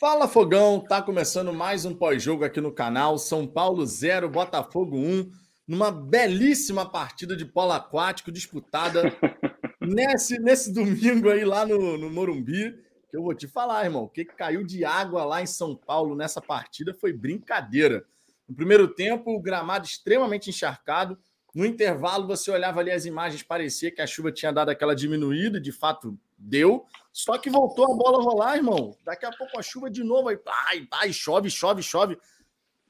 Fala Fogão, tá começando mais um pós-jogo aqui no canal. São Paulo 0, Botafogo 1, numa belíssima partida de polo aquático disputada nesse, nesse domingo aí lá no, no Morumbi. Que eu vou te falar, irmão, o que caiu de água lá em São Paulo nessa partida foi brincadeira. No primeiro tempo, o gramado extremamente encharcado. No intervalo, você olhava ali as imagens, parecia que a chuva tinha dado aquela diminuída, de fato deu. Só que voltou a bola rolar, irmão. Daqui a pouco a chuva de novo, aí vai, vai, chove, chove, chove.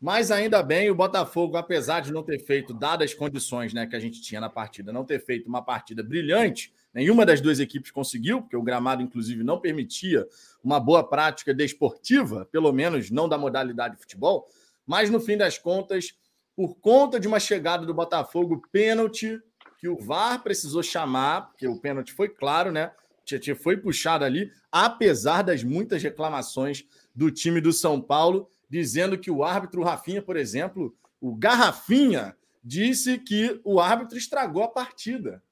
Mas ainda bem, o Botafogo, apesar de não ter feito, dadas as condições né, que a gente tinha na partida, não ter feito uma partida brilhante, nenhuma das duas equipes conseguiu, porque o gramado, inclusive, não permitia uma boa prática desportiva, pelo menos não da modalidade de futebol. Mas no fim das contas, por conta de uma chegada do Botafogo, pênalti, que o VAR precisou chamar, porque o pênalti foi claro, né? Tietchan foi puxado ali, apesar das muitas reclamações do time do São Paulo, dizendo que o árbitro Rafinha, por exemplo, o Garrafinha, disse que o árbitro estragou a partida.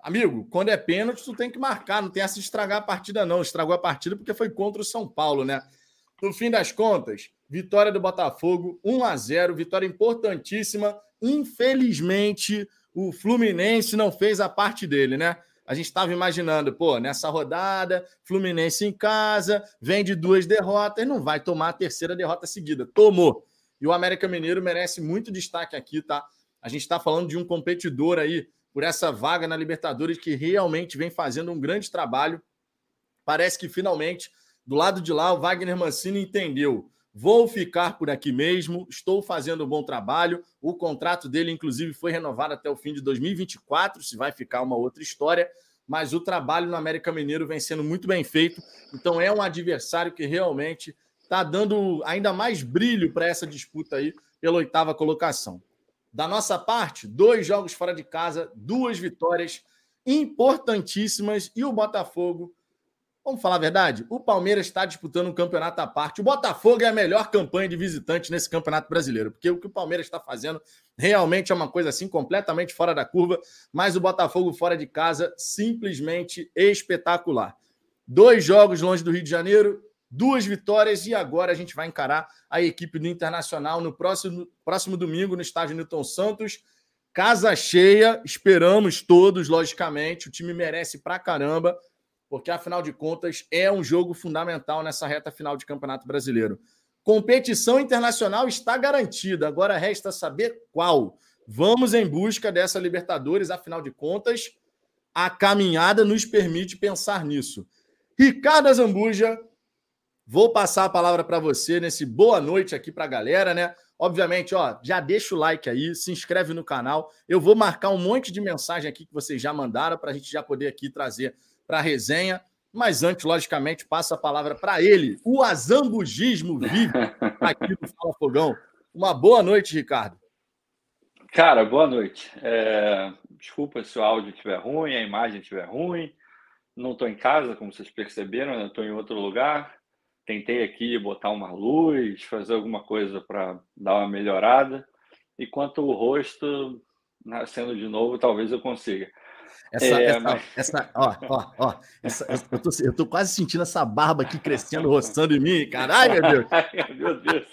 Amigo, quando é pênalti, tu tem que marcar, não tem essa de estragar a partida, não. Estragou a partida porque foi contra o São Paulo, né? No fim das contas, vitória do Botafogo, 1 a 0 vitória importantíssima. Infelizmente, o Fluminense não fez a parte dele, né? A gente estava imaginando, pô, nessa rodada, Fluminense em casa, vem de duas derrotas, não vai tomar a terceira derrota seguida. Tomou. E o América Mineiro merece muito destaque aqui, tá? A gente está falando de um competidor aí por essa vaga na Libertadores que realmente vem fazendo um grande trabalho. Parece que finalmente, do lado de lá, o Wagner Mancini entendeu. Vou ficar por aqui mesmo, estou fazendo um bom trabalho. O contrato dele, inclusive, foi renovado até o fim de 2024. Se vai ficar uma outra história, mas o trabalho no América Mineiro vem sendo muito bem feito. Então, é um adversário que realmente está dando ainda mais brilho para essa disputa aí pela oitava colocação. Da nossa parte, dois jogos fora de casa, duas vitórias importantíssimas e o Botafogo Vamos falar a verdade? O Palmeiras está disputando um campeonato à parte. O Botafogo é a melhor campanha de visitante nesse campeonato brasileiro, porque o que o Palmeiras está fazendo realmente é uma coisa assim completamente fora da curva, mas o Botafogo fora de casa simplesmente espetacular. Dois jogos longe do Rio de Janeiro, duas vitórias e agora a gente vai encarar a equipe do Internacional no próximo, próximo domingo no estádio Newton Santos. Casa cheia, esperamos todos, logicamente. O time merece pra caramba porque afinal de contas é um jogo fundamental nessa reta final de Campeonato Brasileiro. Competição internacional está garantida, agora resta saber qual. Vamos em busca dessa Libertadores, afinal de contas, a caminhada nos permite pensar nisso. Ricardo Azambuja, vou passar a palavra para você nesse boa noite aqui para a galera, né? Obviamente, ó, já deixa o like aí, se inscreve no canal. Eu vou marcar um monte de mensagem aqui que vocês já mandaram para a gente já poder aqui trazer para a resenha. Mas antes, logicamente, passa a palavra para ele, o azambugismo vive aqui no Fala Fogão. Uma boa noite, Ricardo. Cara, boa noite. É... Desculpa se o áudio estiver ruim, a imagem estiver ruim. Não estou em casa, como vocês perceberam, estou em outro lugar. Tentei aqui botar uma luz, fazer alguma coisa para dar uma melhorada. E quanto o rosto nascendo de novo, talvez eu consiga. Essa, é, essa, mas... essa, ó, ó, ó, essa, eu, tô, eu tô quase sentindo essa barba aqui crescendo, roçando em mim. Caralho, meu Deus. meu Deus.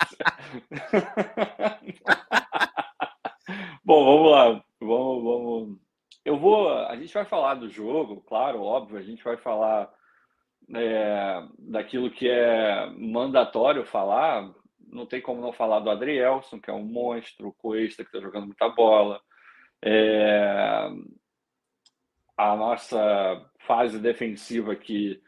Bom, vamos lá. Vamos, vamos. Eu vou. A gente vai falar do jogo, claro, óbvio. A gente vai falar é, daquilo que é mandatório falar. Não tem como não falar do Adrielson, que é um monstro, o Coesta, que está jogando muita bola. É, a nossa fase defensiva que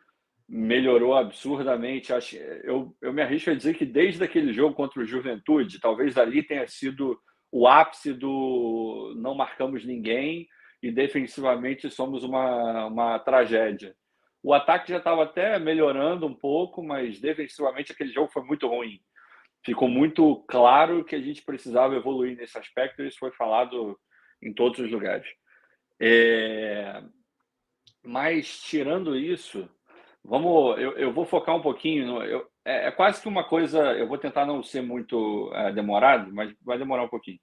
melhorou absurdamente. Acho, eu, eu me arrisco a dizer que desde aquele jogo contra o Juventude, talvez ali tenha sido o ápice do não marcamos ninguém e defensivamente somos uma, uma tragédia. O ataque já estava até melhorando um pouco, mas defensivamente aquele jogo foi muito ruim. Ficou muito claro que a gente precisava evoluir nesse aspecto, e isso foi falado em todos os lugares. É... Mas, tirando isso, vamos, eu, eu vou focar um pouquinho. Eu, é, é, quase que uma coisa. Eu vou tentar não ser muito é, demorado, mas vai demorar um pouquinho.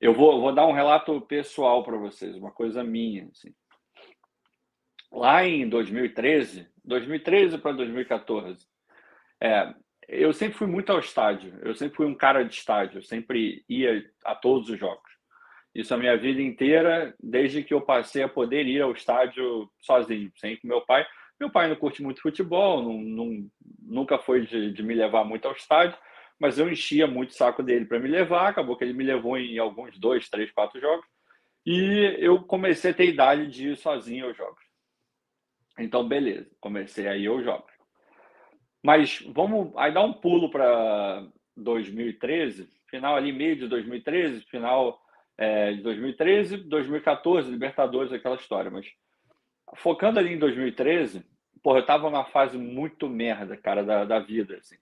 Eu vou, vou dar um relato pessoal para vocês, uma coisa minha. Assim. Lá em 2013, 2013 para 2014, é, eu sempre fui muito ao estádio. Eu sempre fui um cara de estádio. Eu sempre ia a todos os jogos. Isso a minha vida inteira, desde que eu passei a poder ir ao estádio sozinho, sem com meu pai. Meu pai não curte muito futebol, não, não nunca foi de, de, me levar muito ao estádio, mas eu enchia muito o saco dele para me levar. Acabou que ele me levou em alguns dois, três, quatro jogos. E eu comecei a ter idade de ir sozinho aos jogos. Então, beleza, comecei a ir aos jogos. Mas vamos aí dar um pulo para 2013, final ali, meio de 2013, final é, de 2013, 2014, Libertadores, aquela história. Mas focando ali em 2013, porra, eu tava numa fase muito merda, cara, da, da vida, assim.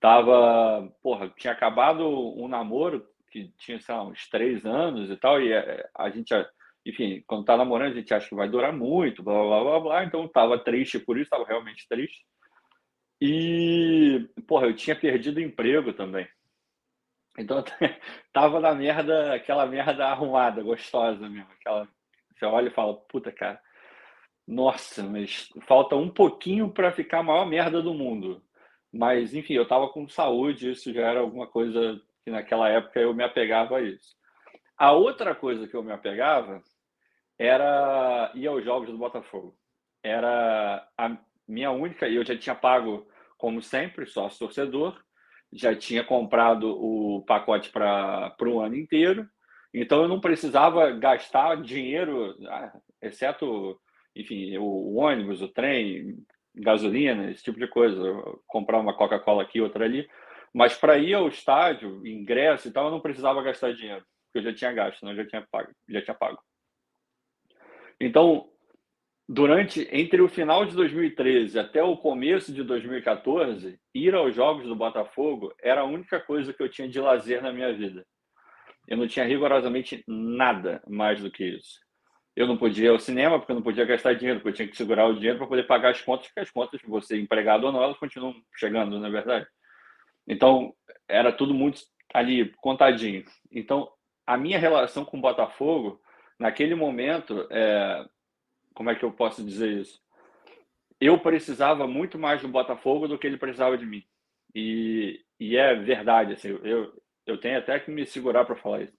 Tava, porra, tinha acabado um namoro que tinha, sei lá, uns três anos e tal, e a, é, a gente, enfim, quando tá namorando, a gente acha que vai durar muito, blá, blá, blá, blá, então tava triste por isso, tava realmente triste. E, porra, eu tinha perdido emprego também. Então, tava na merda, aquela merda arrumada, gostosa mesmo. Aquela, você olha e fala, puta, cara, nossa, mas falta um pouquinho para ficar a maior merda do mundo. Mas, enfim, eu tava com saúde, isso já era alguma coisa que naquela época eu me apegava a isso. A outra coisa que eu me apegava era ir aos jogos do Botafogo. Era a minha única, e eu já tinha pago, como sempre, sócio torcedor, já tinha comprado o pacote para o ano inteiro, então eu não precisava gastar dinheiro, ah, exceto, enfim, o, ônibus, o trem, gasolina, esse tipo de coisa, comprar uma Coca-Cola aqui, outra ali. Mas para ir ao estádio, ingresso e tal, eu não precisava gastar dinheiro, porque eu já tinha gasto, né? eu já tinha pago, já tinha pago. Então, durante entre o final de 2013 até o começo de 2014, ir aos jogos do Botafogo era a única coisa que eu tinha de lazer na minha vida. Eu não tinha rigorosamente nada mais do que isso. Eu não podia ir ao cinema porque eu não podia gastar dinheiro, porque eu tinha que segurar o dinheiro para poder pagar as contas, porque as contas, você empregado ou não, elas continuam chegando, não é verdade? Então, era tudo muito ali contadinho. Então, a minha relação com o Botafogo, naquele momento, é, como é que eu posso dizer isso? Eu precisava muito mais do Botafogo do que ele precisava de mim. E, e é verdade, assim, eu, eu tenho até que me segurar para falar isso.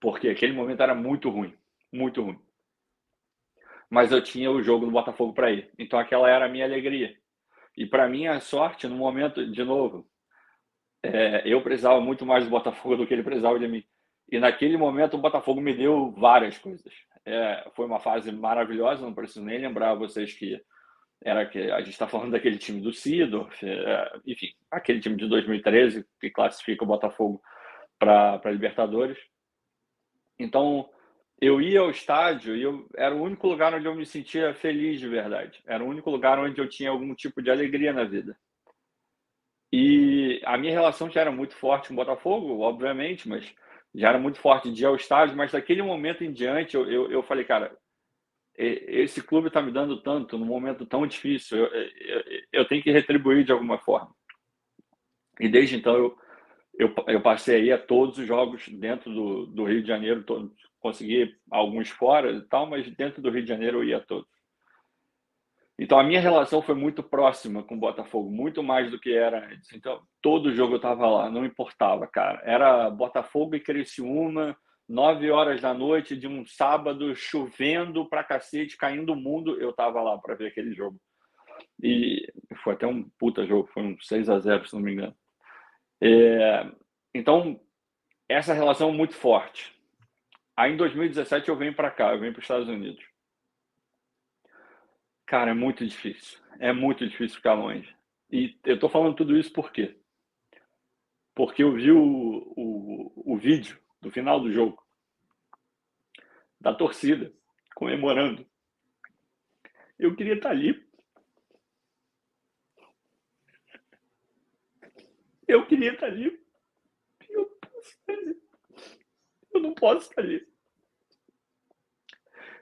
Porque aquele momento era muito ruim, muito ruim. Mas eu tinha o jogo do Botafogo para ir. Então aquela era a minha alegria. E para mim a sorte, no momento, de novo, é, eu precisava muito mais do Botafogo do que ele precisava de mim. E naquele momento o Botafogo me deu várias coisas. É, foi uma fase maravilhosa, não preciso nem lembrar vocês que era que a gente está falando daquele time do Sidorf, é, enfim, aquele time de 2013 que classifica o Botafogo para Libertadores. Então, eu ia ao estádio e eu, era o único lugar onde eu me sentia feliz de verdade. Era o único lugar onde eu tinha algum tipo de alegria na vida. E a minha relação já era muito forte com o Botafogo, obviamente, mas já era muito forte de ir ao estádio, mas daquele momento em diante eu, eu, eu falei, cara, esse clube está me dando tanto num momento tão difícil, eu, eu, eu, tenho que retribuir de alguma forma. E desde então eu, eu, eu passei aí a todos os jogos dentro do, do Rio de Janeiro, todo, consegui alguns fora e tal, mas dentro do Rio de Janeiro eu ia a todos. Então a minha relação foi muito próxima com o Botafogo, muito mais do que era antes. Então todo jogo eu estava lá, não importava, cara. Era Botafogo e Criciúma, nove horas da noite de um sábado, chovendo pra cacete, caindo o mundo, eu estava lá para ver aquele jogo. E foi até um puta jogo, foi um 6 a 0 se não me engano. É, então essa relação é muito forte. Aí em 2017 eu venho para cá, eu venho para os Estados Unidos. Cara, é muito difícil. É muito difícil ficar longe. E eu tô falando tudo isso por quê? Porque eu vi o, o, o vídeo do final do jogo da torcida comemorando. Eu queria estar ali. Eu queria estar ali. Eu, eu não posso estar ali.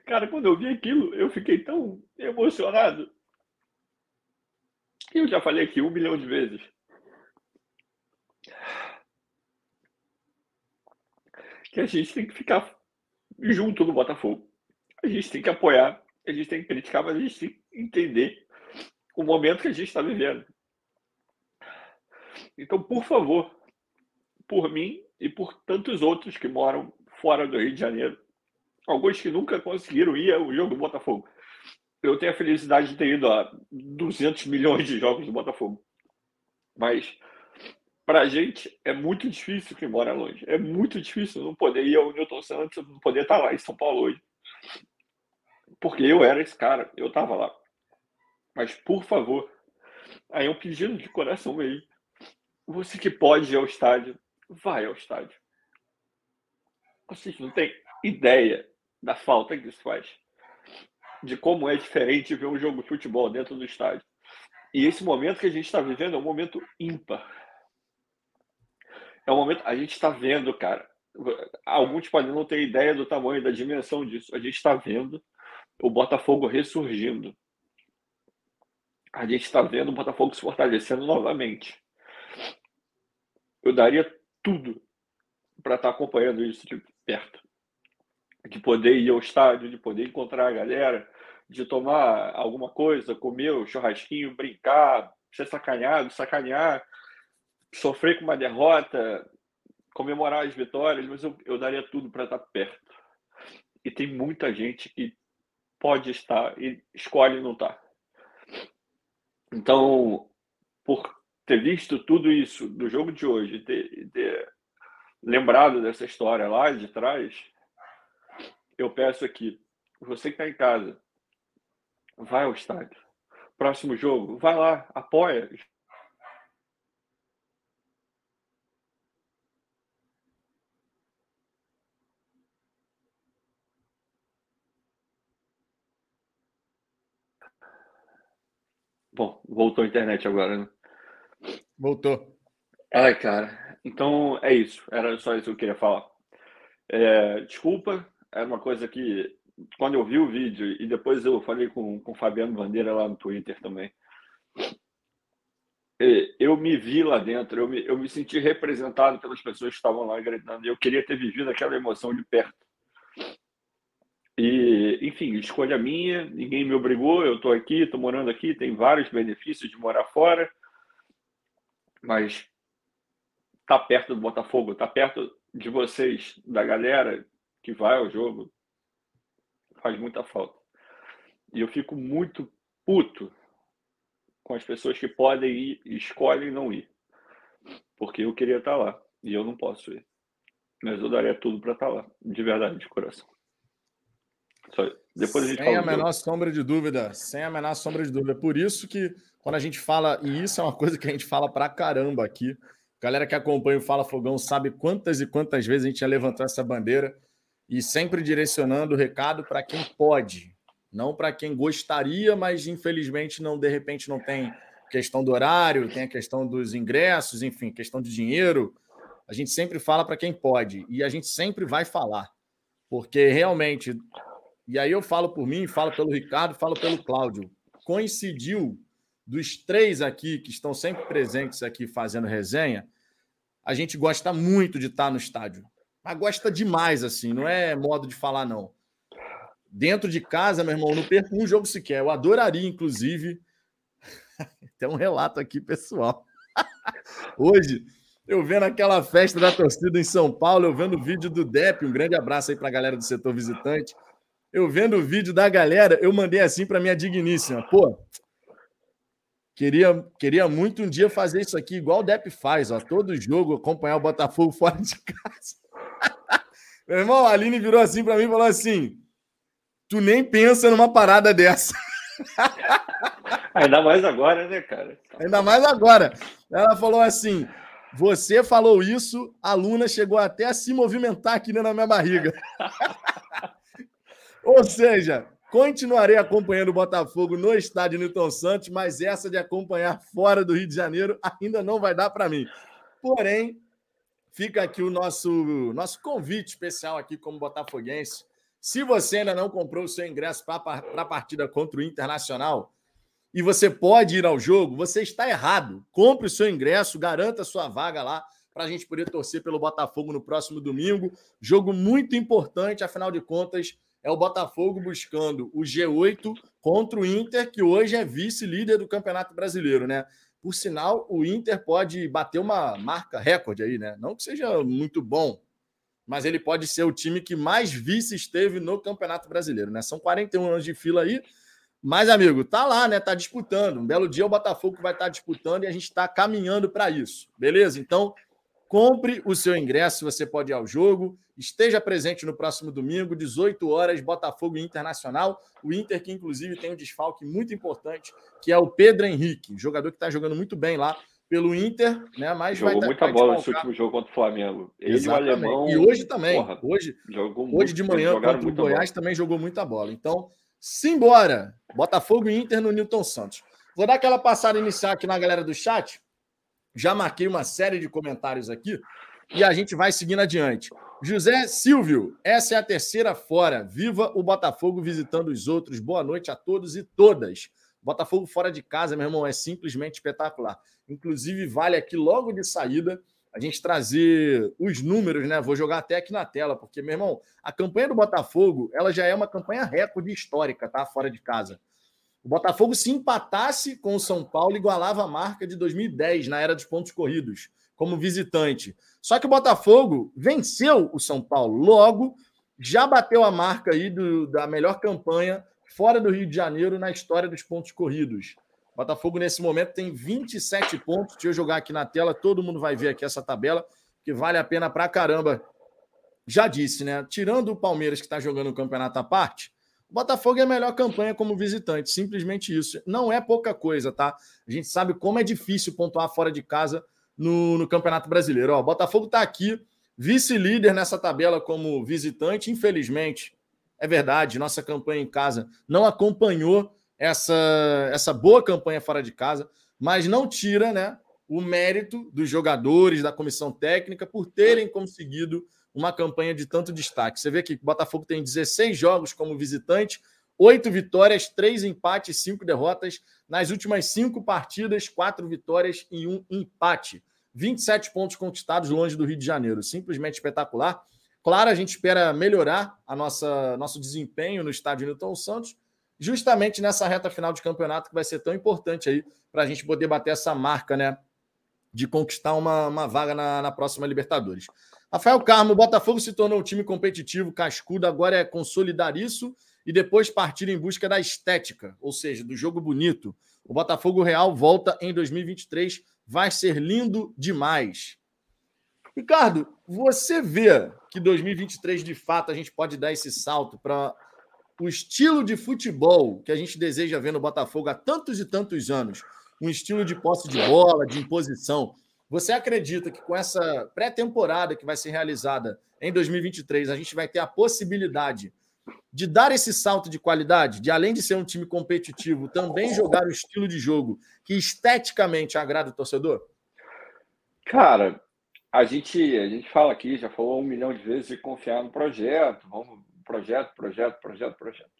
Cara, quando eu vi aquilo, eu fiquei tão emocionado. Eu já falei aqui um milhão de vezes. Que a gente tem que ficar junto no Botafogo. A gente tem que apoiar, a gente tem que criticar, mas a gente tem que entender o momento que a gente está vivendo. Então, por favor, por mim e por tantos outros que moram fora do Rio de Janeiro, alguns que nunca conseguiram ir ao jogo do Botafogo. Eu tenho a felicidade de ter ido a 200 milhões de jogos do Botafogo. Mas para a gente é muito difícil quem mora longe. É muito difícil não poder ir ao Newton Santos, não poder estar lá em São Paulo hoje. Porque eu era esse cara, eu estava lá. Mas, por favor, aí é um pedido de coração mesmo. Você que pode ir ao estádio, vai ao estádio. Vocês não têm ideia da falta que isso faz. De como é diferente ver um jogo de futebol dentro do estádio. E esse momento que a gente está vivendo é um momento ímpar é um momento. A gente está vendo, cara. Alguns podem não ter ideia do tamanho, da dimensão disso. A gente está vendo o Botafogo ressurgindo. A gente está vendo o Botafogo se fortalecendo novamente. Eu daria tudo para estar tá acompanhando isso de perto. De poder ir ao estádio, de poder encontrar a galera, de tomar alguma coisa, comer o churrasquinho, brincar, ser sacaneado, sacanear sofrer com uma derrota, comemorar as vitórias, mas eu, eu daria tudo para estar perto. E tem muita gente que pode estar e escolhe não estar. Então, por ter visto tudo isso do jogo de hoje, ter, ter lembrado dessa história lá de trás, eu peço aqui, você que está em casa, vai ao estádio. Próximo jogo, vai lá, apoia, Bom, voltou a internet agora, né? Voltou. Ai, cara. Então é isso. Era só isso que eu queria falar. É, desculpa, era uma coisa que quando eu vi o vídeo e depois eu falei com, com o Fabiano Bandeira lá no Twitter também. Eu me vi lá dentro, eu me, eu me senti representado pelas pessoas que estavam lá gritando. Eu queria ter vivido aquela emoção de perto. E, enfim, escolha minha, ninguém me obrigou, eu estou aqui, estou morando aqui, tem vários benefícios de morar fora, mas tá perto do Botafogo, tá perto de vocês, da galera que vai ao jogo, faz muita falta. E eu fico muito puto com as pessoas que podem ir e escolhem não ir. Porque eu queria estar lá e eu não posso ir. Mas eu daria tudo para estar lá, de verdade, de coração. Depois a gente sem a menor sombra de dúvida, sem a menor sombra de dúvida. Por isso que quando a gente fala, e isso é uma coisa que a gente fala pra caramba aqui, galera que acompanha o Fala Fogão sabe quantas e quantas vezes a gente já levantou essa bandeira e sempre direcionando o recado para quem pode, não para quem gostaria, mas infelizmente não de repente não tem questão do horário, tem a questão dos ingressos, enfim, questão de dinheiro. A gente sempre fala para quem pode e a gente sempre vai falar, porque realmente e aí eu falo por mim, falo pelo Ricardo, falo pelo Cláudio. Coincidiu dos três aqui que estão sempre presentes aqui fazendo resenha, a gente gosta muito de estar no estádio. Mas gosta demais, assim, não é modo de falar, não. Dentro de casa, meu irmão, não perco um jogo sequer. Eu adoraria, inclusive. Tem um relato aqui, pessoal. Hoje, eu vendo aquela festa da torcida em São Paulo, eu vendo o vídeo do Dep, um grande abraço aí para a galera do setor visitante eu vendo o vídeo da galera, eu mandei assim para minha digníssima. Pô, queria, queria muito um dia fazer isso aqui, igual o Depp faz, ó. Todo jogo acompanhar o Botafogo fora de casa. Meu irmão, a Aline virou assim para mim e falou assim: Tu nem pensa numa parada dessa. Ainda mais agora, né, cara? Ainda mais agora. Ela falou assim: Você falou isso, a Luna chegou até a se movimentar aqui da minha barriga. Ou seja, continuarei acompanhando o Botafogo no estádio Newton Santos, mas essa de acompanhar fora do Rio de Janeiro ainda não vai dar para mim. Porém, fica aqui o nosso, nosso convite especial aqui como botafoguense. Se você ainda não comprou o seu ingresso para a partida contra o Internacional e você pode ir ao jogo, você está errado. Compre o seu ingresso, garanta a sua vaga lá para a gente poder torcer pelo Botafogo no próximo domingo. Jogo muito importante, afinal de contas, é o Botafogo buscando o G8 contra o Inter, que hoje é vice-líder do Campeonato Brasileiro, né? Por sinal, o Inter pode bater uma marca recorde aí, né? Não que seja muito bom, mas ele pode ser o time que mais vices teve no Campeonato Brasileiro, né? São 41 anos de fila aí, mas, amigo, tá lá, né? Tá disputando. Um belo dia o Botafogo vai estar tá disputando e a gente está caminhando para isso, beleza? Então, compre o seu ingresso, você pode ir ao jogo. Esteja presente no próximo domingo, 18 horas, Botafogo Internacional. O Inter, que inclusive tem um desfalque muito importante, que é o Pedro Henrique, jogador que está jogando muito bem lá pelo Inter, né? Mas jogou vai, muita vai bola nesse último jogo contra o Flamengo. Ele Exatamente. o alemão. E hoje também. Porra, hoje, hoje de manhã contra o Goiás bola. também jogou muita bola. Então, simbora! Botafogo e Inter no Newton Santos. Vou dar aquela passada inicial aqui na galera do chat. Já marquei uma série de comentários aqui e a gente vai seguindo adiante. José Silvio, essa é a terceira fora. Viva o Botafogo visitando os outros. Boa noite a todos e todas. Botafogo fora de casa, meu irmão, é simplesmente espetacular. Inclusive, vale aqui logo de saída a gente trazer os números, né? Vou jogar até aqui na tela, porque, meu irmão, a campanha do Botafogo, ela já é uma campanha recorde histórica, tá? Fora de casa. O Botafogo, se empatasse com o São Paulo, igualava a marca de 2010, na era dos pontos corridos, como visitante. Só que o Botafogo venceu o São Paulo. Logo, já bateu a marca aí do, da melhor campanha fora do Rio de Janeiro na história dos pontos corridos. Botafogo, nesse momento, tem 27 pontos. Deixa eu jogar aqui na tela, todo mundo vai ver aqui essa tabela, que vale a pena pra caramba. Já disse, né? Tirando o Palmeiras, que está jogando o campeonato à parte, o Botafogo é a melhor campanha como visitante. Simplesmente isso. Não é pouca coisa, tá? A gente sabe como é difícil pontuar fora de casa no, no Campeonato Brasileiro. Ó, o Botafogo está aqui, vice-líder nessa tabela como visitante. Infelizmente, é verdade, nossa campanha em casa não acompanhou essa, essa boa campanha fora de casa, mas não tira né, o mérito dos jogadores, da comissão técnica, por terem conseguido uma campanha de tanto destaque. Você vê que o Botafogo tem 16 jogos como visitante, oito vitórias, três empates, cinco derrotas. Nas últimas cinco partidas, quatro vitórias e um empate. 27 pontos conquistados longe do Rio de Janeiro. Simplesmente espetacular. Claro, a gente espera melhorar a nossa nosso desempenho no estádio Newton Santos, justamente nessa reta final de campeonato que vai ser tão importante aí para a gente poder bater essa marca, né? De conquistar uma, uma vaga na, na próxima Libertadores. Rafael Carmo, o Botafogo se tornou um time competitivo, cascudo, agora é consolidar isso e depois partir em busca da estética, ou seja, do jogo bonito. O Botafogo Real volta em 2023, vai ser lindo demais. Ricardo, você vê que 2023 de fato a gente pode dar esse salto para o estilo de futebol que a gente deseja ver no Botafogo há tantos e tantos anos, um estilo de posse de bola, de imposição. Você acredita que com essa pré-temporada que vai ser realizada em 2023, a gente vai ter a possibilidade de dar esse salto de qualidade, de além de ser um time competitivo, também jogar o estilo de jogo que esteticamente agrada o torcedor? Cara, a gente, a gente fala aqui, já falou um milhão de vezes de confiar no projeto, vamos, projeto, projeto, projeto, projeto.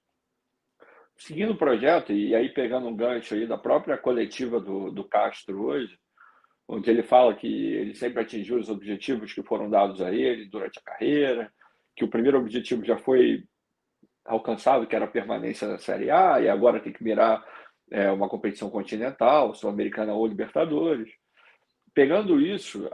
Seguindo o projeto, e aí pegando um gancho aí da própria coletiva do, do Castro hoje, onde ele fala que ele sempre atingiu os objetivos que foram dados a ele durante a carreira, que o primeiro objetivo já foi alcançado, que era a permanência na Série A, e agora tem que mirar é, uma competição continental, Sul-Americana ou Libertadores. Pegando isso,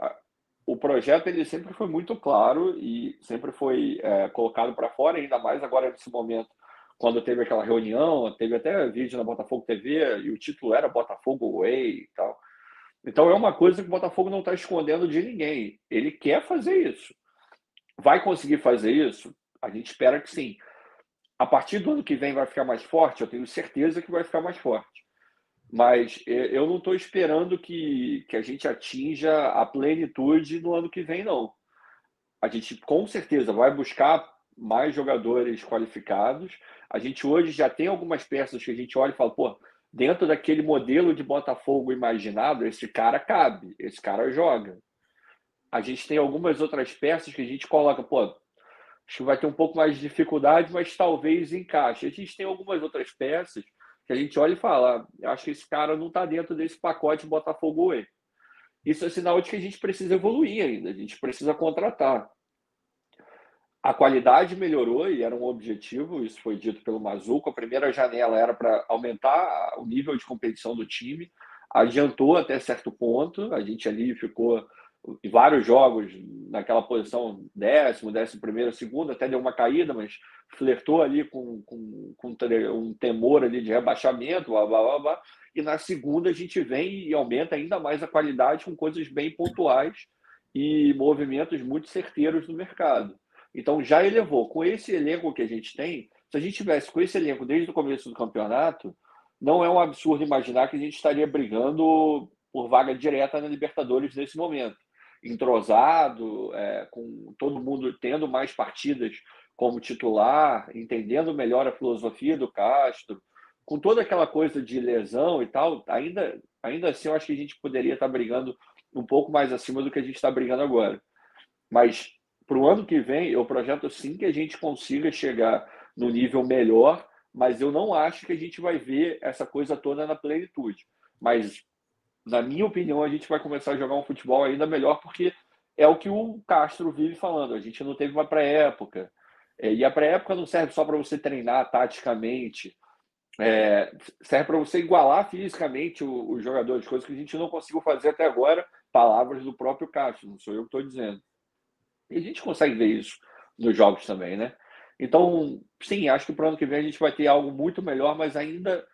o projeto ele sempre foi muito claro e sempre foi é, colocado para fora, ainda mais agora nesse momento, quando teve aquela reunião, teve até vídeo na Botafogo TV e o título era Botafogo Way e tal. Então é uma coisa que o Botafogo não está escondendo de ninguém. Ele quer fazer isso. Vai conseguir fazer isso? A gente espera que sim. A partir do ano que vem vai ficar mais forte? Eu tenho certeza que vai ficar mais forte mas eu não estou esperando que, que a gente atinja a plenitude no ano que vem, não. A gente com certeza vai buscar mais jogadores qualificados. A gente hoje já tem algumas peças que a gente olha e fala, pô, dentro daquele modelo de Botafogo imaginado, esse cara cabe, esse cara joga. A gente tem algumas outras peças que a gente coloca, pô, acho que vai ter um pouco mais de dificuldade, mas talvez encaixe. A gente tem algumas outras peças que a gente olha e fala, acho que esse cara não está dentro desse pacote Botafogo E. Isso é sinal de que a gente precisa evoluir ainda, a gente precisa contratar. A qualidade melhorou e era um objetivo, isso foi dito pelo Mazuco. A primeira janela era para aumentar o nível de competição do time. adiantou até certo ponto, a gente ali ficou em vários jogos naquela posição décimo, décimo primeiro, segundo, até deu uma caída, mas flertou ali com, com, com um temor ali de rebaixamento, blá, blá, blá, blá. e na segunda a gente vem e aumenta ainda mais a qualidade com coisas bem pontuais e movimentos muito certeiros no mercado. Então já elevou. Com esse elenco que a gente tem, se a gente tivesse com esse elenco desde o começo do campeonato, não é um absurdo imaginar que a gente estaria brigando por vaga direta na Libertadores nesse momento. Entrosado, é, com todo mundo tendo mais partidas como titular, entendendo melhor a filosofia do Castro, com toda aquela coisa de lesão e tal, ainda, ainda assim eu acho que a gente poderia estar brigando um pouco mais acima do que a gente está brigando agora. Mas para o ano que vem, eu projeto sim que a gente consiga chegar no nível melhor, mas eu não acho que a gente vai ver essa coisa toda na plenitude. Mas, na minha opinião, a gente vai começar a jogar um futebol ainda melhor, porque é o que o Castro vive falando. A gente não teve uma pré-época. É, e a pré-época não serve só para você treinar taticamente, é, serve para você igualar fisicamente os jogadores, coisas que a gente não conseguiu fazer até agora. Palavras do próprio Castro, não sou eu que estou dizendo. E a gente consegue ver isso nos jogos também, né? Então, sim, acho que para o ano que vem a gente vai ter algo muito melhor, mas ainda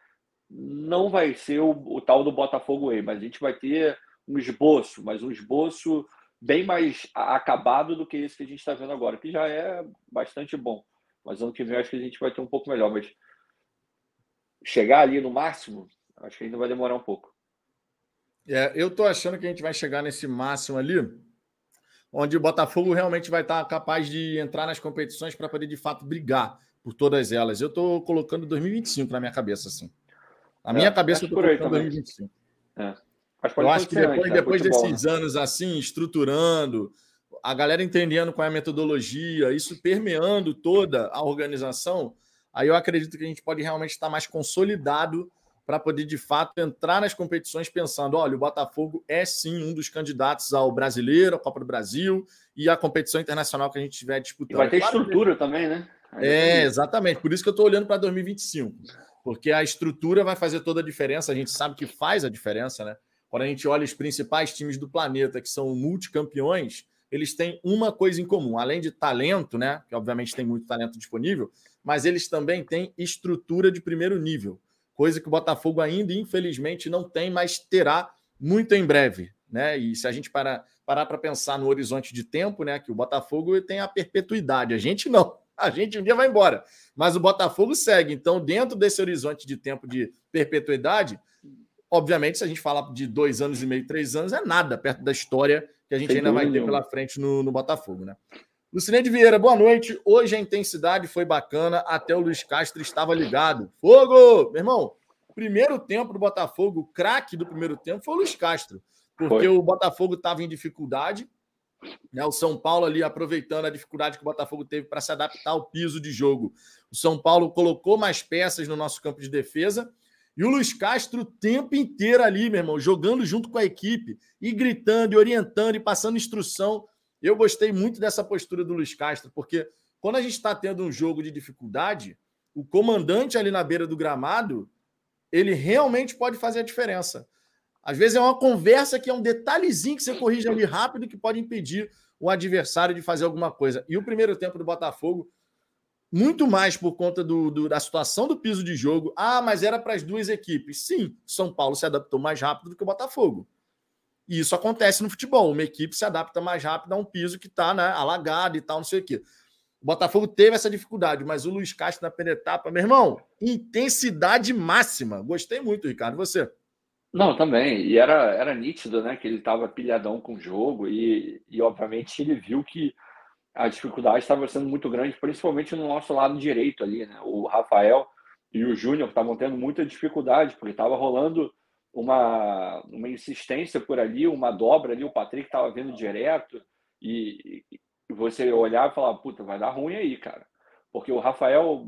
não vai ser o, o tal do Botafogo aí, mas a gente vai ter um esboço, mas um esboço bem mais acabado do que esse que a gente está vendo agora, que já é bastante bom. Mas ano que vem acho que a gente vai ter um pouco melhor, mas chegar ali no máximo, acho que ainda vai demorar um pouco. É, eu tô achando que a gente vai chegar nesse máximo ali onde o Botafogo realmente vai estar capaz de entrar nas competições para poder de fato brigar por todas elas. Eu estou colocando 2025 na minha cabeça, assim. Na minha é, cabeça, eu estou colocando 2025. É. Eu acho que depois, antes, né? depois desses né? anos assim, estruturando, a galera entendendo qual é a metodologia, isso permeando toda a organização, aí eu acredito que a gente pode realmente estar mais consolidado para poder, de fato, entrar nas competições pensando: olha, o Botafogo é sim um dos candidatos ao brasileiro, à Copa do Brasil e à competição internacional que a gente estiver disputando. E vai ter estrutura também, né? é, exatamente. Por isso que eu estou olhando para 2025. Porque a estrutura vai fazer toda a diferença. A gente sabe que faz a diferença, né? Quando a gente olha os principais times do planeta, que são multicampeões, eles têm uma coisa em comum. Além de talento, né? Que obviamente tem muito talento disponível, mas eles também têm estrutura de primeiro nível coisa que o Botafogo ainda, infelizmente, não tem, mas terá muito em breve. Né? E se a gente parar para pensar no horizonte de tempo, né? Que o Botafogo tem a perpetuidade, a gente não. A gente um dia vai embora, mas o Botafogo segue. Então, dentro desse horizonte de tempo de perpetuidade, obviamente, se a gente falar de dois anos e meio, três anos, é nada perto da história que a gente Sem ainda vai ter pela frente no, no Botafogo, né? Lucineide Vieira, boa noite. Hoje a intensidade foi bacana, até o Luiz Castro estava ligado. Fogo! Meu irmão, primeiro tempo do Botafogo, o craque do primeiro tempo foi o Luiz Castro, porque foi. o Botafogo estava em dificuldade, né? O São Paulo ali aproveitando a dificuldade que o Botafogo teve para se adaptar ao piso de jogo. O São Paulo colocou mais peças no nosso campo de defesa. E o Luiz Castro o tempo inteiro ali, meu irmão, jogando junto com a equipe e gritando, e orientando e passando instrução eu gostei muito dessa postura do Luiz Castro, porque quando a gente está tendo um jogo de dificuldade, o comandante ali na beira do gramado, ele realmente pode fazer a diferença. Às vezes é uma conversa que é um detalhezinho que você corrige ali rápido que pode impedir o adversário de fazer alguma coisa. E o primeiro tempo do Botafogo, muito mais por conta do, do da situação do piso de jogo. Ah, mas era para as duas equipes. Sim, São Paulo se adaptou mais rápido do que o Botafogo. E isso acontece no futebol. Uma equipe se adapta mais rápido a um piso que está né, alagado e tal, não sei o quê. O Botafogo teve essa dificuldade, mas o Luiz Castro na primeira etapa, meu irmão, intensidade máxima. Gostei muito, Ricardo. Você? Não, também. E era, era nítido, né, que ele estava pilhadão com o jogo e, e, obviamente, ele viu que a dificuldade estava sendo muito grande, principalmente no nosso lado direito ali, né? O Rafael e o Júnior estavam tendo muita dificuldade, porque estava rolando uma, uma insistência por ali, uma dobra ali, o Patrick estava vendo direto e, e, você olhar e falar, puta, vai dar ruim aí, cara. Porque o Rafael,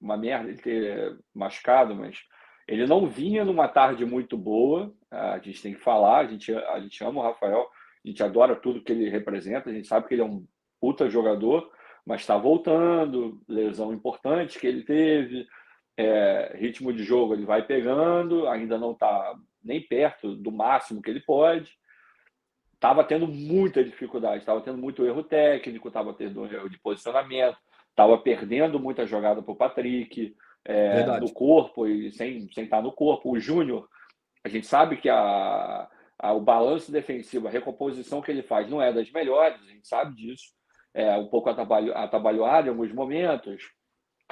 uma merda ele ter machucado, mas ele não vinha numa tarde muito boa, a gente tem que falar, a gente, a gente ama o Rafael, a gente adora tudo que ele representa, a gente sabe que ele é um puta jogador, mas está voltando, lesão importante que ele teve, é, ritmo de jogo ele vai pegando, ainda não está nem perto do máximo que ele pode. Estava tendo muita dificuldade, estava tendo muito erro técnico, estava tendo erro de posicionamento, estava perdendo muita jogada para o Patrick é, no corpo e sem, sem estar no corpo. O Júnior, a gente sabe que a, a, o balanço defensivo, a recomposição que ele faz não é das melhores, a gente sabe disso. É um pouco atabalhoado em alguns momentos,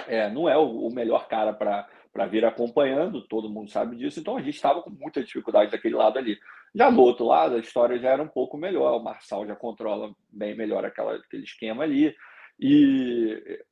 é, não é o, o melhor cara para vir acompanhando, todo mundo sabe disso, então a gente estava com muita dificuldade daquele lado ali. Já no outro lado, a história já era um pouco melhor, o Marçal já controla bem melhor aquela, aquele esquema ali, e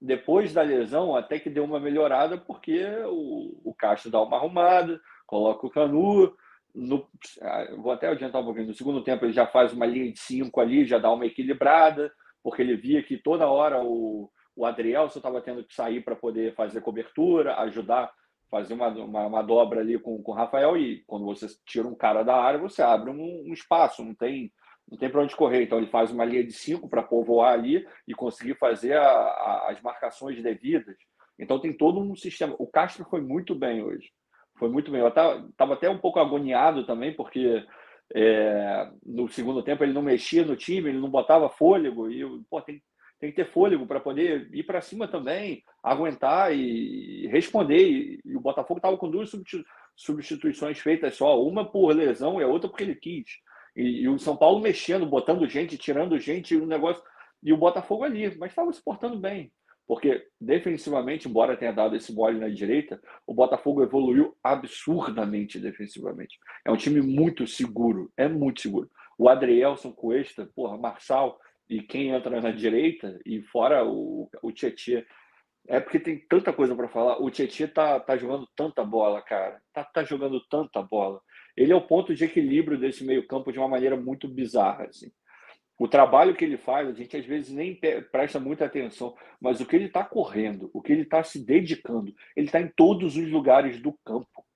depois da lesão até que deu uma melhorada, porque o, o Castro dá uma arrumada, coloca o Canu, no, ah, vou até adiantar um pouquinho, no segundo tempo ele já faz uma linha de cinco ali, já dá uma equilibrada, porque ele via que toda hora o, o Adrielson estava tendo que sair para poder fazer cobertura, ajudar, fazer uma, uma, uma, dobra ali com, com o Rafael. E quando você tira um cara da área, você abre um, um espaço, não tem, não tem para onde correr. Então ele faz uma linha de cinco para povoar ali e conseguir fazer a, a, as marcações devidas. Então tem todo um sistema. O Castro foi muito bem hoje. Foi muito bem. Eu estava até um pouco agoniado também, porque é, no segundo tempo ele não mexia no time, ele não botava fôlego. E pô, tem, tem que ter fôlego para poder ir para cima também, aguentar e responder. E, o Botafogo estava com duas substituições feitas só, uma por lesão e a outra porque ele quis. E, e o São Paulo mexendo, botando gente, tirando gente, um negócio. E o Botafogo ali, mas estava se portando bem. Porque defensivamente, embora tenha dado esse mole na direita, o Botafogo evoluiu absurdamente defensivamente. É um time muito seguro, é muito seguro. O Adrielson Cuesta, porra, Marçal, e quem entra na direita, e fora o, o Tietchan, é porque tem tanta coisa para falar. O Tietchan tá, tá jogando tanta bola, cara. Tá, tá jogando tanta bola. Ele é o ponto de equilíbrio desse meio-campo de uma maneira muito bizarra. Assim. O trabalho que ele faz, a gente às vezes nem presta muita atenção, mas o que ele está correndo, o que ele está se dedicando, ele está em todos os lugares do campo.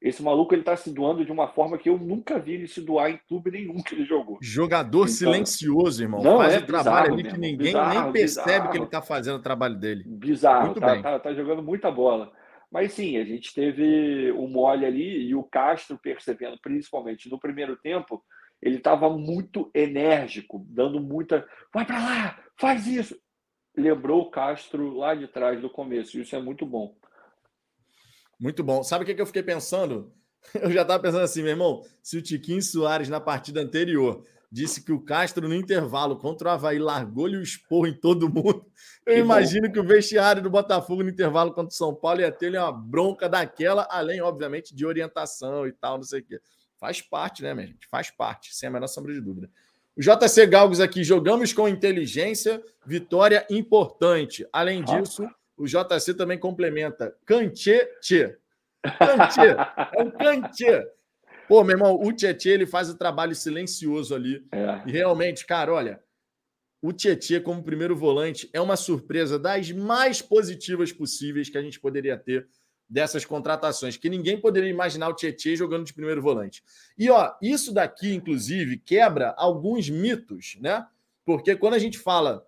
Esse maluco ele tá se doando de uma forma que eu nunca vi ele se doar em clube nenhum que ele jogou. Jogador então, silencioso, irmão. Não, Faz é um trabalho ali que ninguém bizarro, nem percebe bizarro. que ele tá fazendo o trabalho dele. Bizarro, Muito tá, bem. Tá, tá jogando muita bola. Mas sim, a gente teve o mole ali e o Castro percebendo, principalmente no primeiro tempo, ele estava muito enérgico, dando muita. Vai para lá, faz isso. Lembrou o Castro lá de trás do começo. Isso é muito bom. Muito bom. Sabe o que, que eu fiquei pensando? Eu já estava pensando assim, meu irmão, se o Tiquinho Soares, na partida anterior, disse que o Castro, no intervalo, contra o Havaí, largou-lhe o esporro em todo mundo, eu que imagino bom. que o vestiário do Botafogo no intervalo contra o São Paulo ia ter uma bronca daquela, além, obviamente, de orientação e tal, não sei o quê. Faz parte, né, minha gente? Faz parte, sem a menor sombra de dúvida. O JC Galgos aqui, jogamos com inteligência, vitória importante. Além disso, o JC também complementa. Canchê, tchê. Canchê. é um canchê. Pô, meu irmão, o Tietê ele faz o trabalho silencioso ali. É. E realmente, cara, olha, o Tietê como primeiro volante é uma surpresa das mais positivas possíveis que a gente poderia ter dessas contratações, que ninguém poderia imaginar o Tietê jogando de primeiro volante. E ó, isso daqui inclusive quebra alguns mitos, né? Porque quando a gente fala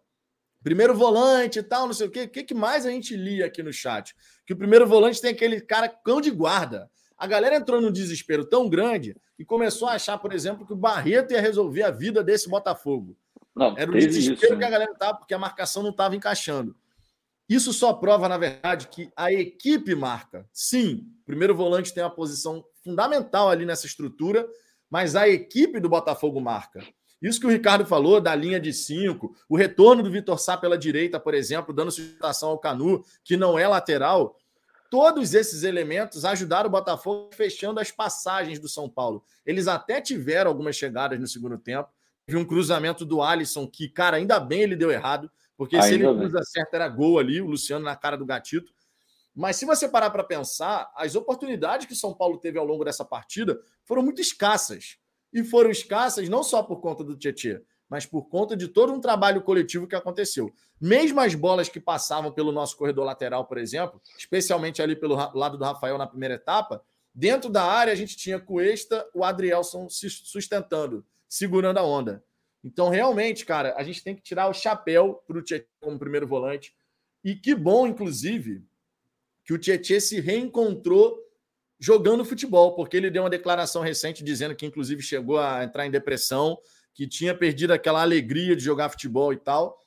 primeiro volante e tal, não sei o quê. O que, mais a gente lia aqui no chat? Que o primeiro volante tem aquele cara cão de guarda. A galera entrou num desespero tão grande e começou a achar, por exemplo, que o Barreto ia resolver a vida desse Botafogo. Não, Era o desespero isso, né? que a galera estava, porque a marcação não estava encaixando. Isso só prova, na verdade, que a equipe marca. Sim, o primeiro volante tem uma posição fundamental ali nessa estrutura, mas a equipe do Botafogo marca. Isso que o Ricardo falou da linha de cinco, o retorno do Vitor Sá pela direita, por exemplo, dando sustentação ao Canu, que não é lateral. Todos esses elementos ajudaram o Botafogo fechando as passagens do São Paulo. Eles até tiveram algumas chegadas no segundo tempo. Teve um cruzamento do Alisson que, cara, ainda bem ele deu errado, porque ainda se ele cruza certo era gol ali, o Luciano na cara do gatito. Mas se você parar para pensar, as oportunidades que o São Paulo teve ao longo dessa partida foram muito escassas e foram escassas não só por conta do Tietchan, mas por conta de todo um trabalho coletivo que aconteceu. Mesmo as bolas que passavam pelo nosso corredor lateral, por exemplo, especialmente ali pelo lado do Rafael na primeira etapa, dentro da área a gente tinha Cuesta, o Adrielson se sustentando, segurando a onda. Então, realmente, cara, a gente tem que tirar o chapéu para o Tietchan como primeiro volante. E que bom, inclusive, que o Tietchan se reencontrou jogando futebol, porque ele deu uma declaração recente dizendo que, inclusive, chegou a entrar em depressão, que tinha perdido aquela alegria de jogar futebol e tal.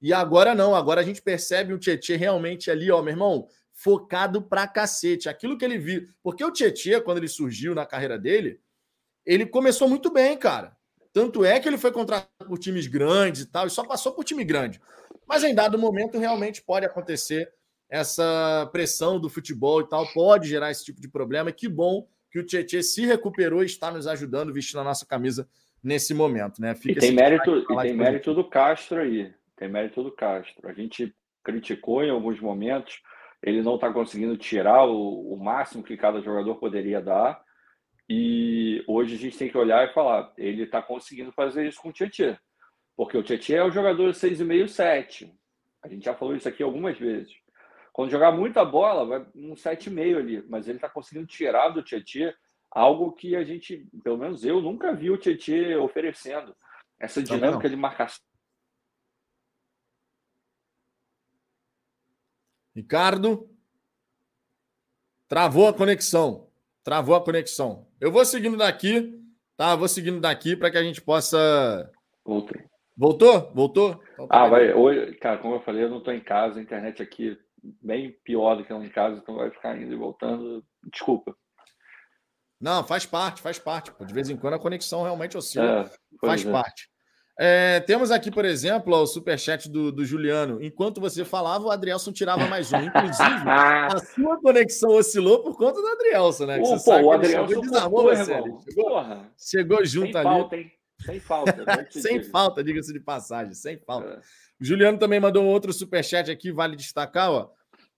E agora não, agora a gente percebe o Tietchan realmente ali, ó, meu irmão, focado pra cacete. Aquilo que ele viu. Porque o Tietchan, quando ele surgiu na carreira dele, ele começou muito bem, cara. Tanto é que ele foi contratado por times grandes e tal, e só passou por time grande. Mas em dado momento, realmente pode acontecer essa pressão do futebol e tal, pode gerar esse tipo de problema. Que bom que o Tietchan se recuperou e está nos ajudando, vestindo a nossa camisa nesse momento, né? Fica e tem mérito, e tem mérito do Castro aí. Tem mérito do Castro. A gente criticou em alguns momentos, ele não está conseguindo tirar o, o máximo que cada jogador poderia dar. E hoje a gente tem que olhar e falar, ele está conseguindo fazer isso com o Tietchan. Porque o Tietchan é o jogador 6,5, 7. A gente já falou isso aqui algumas vezes. Quando jogar muita bola, vai um 7,5 ali. Mas ele está conseguindo tirar do Tietchan algo que a gente, pelo menos eu, nunca vi o Tietchan oferecendo. Essa dinâmica de marcação Ricardo. Travou a conexão. Travou a conexão. Eu vou seguindo daqui, tá? Vou seguindo daqui para que a gente possa. Voltou. Voltou? Voltou? Então, tá ah, vai. Hoje, cara, como eu falei, eu não estou em casa, a internet aqui bem pior do que lá em casa, então vai ficar indo e voltando. Desculpa. Não, faz parte, faz parte. De vez em quando a conexão realmente oscila. É, faz é. parte. É, temos aqui, por exemplo, ó, o superchat do, do Juliano. Enquanto você falava, o Adrielson tirava mais um. Inclusive, a sua conexão oscilou por conta do Adrielson, né? Pô, pô, o Adrielson desarmou você. Chegou, chegou junto sem ali. Falta, hein? Sem falta, Sem falta, diga-se de passagem, sem falta. É. O Juliano também mandou outro superchat aqui, vale destacar, ó.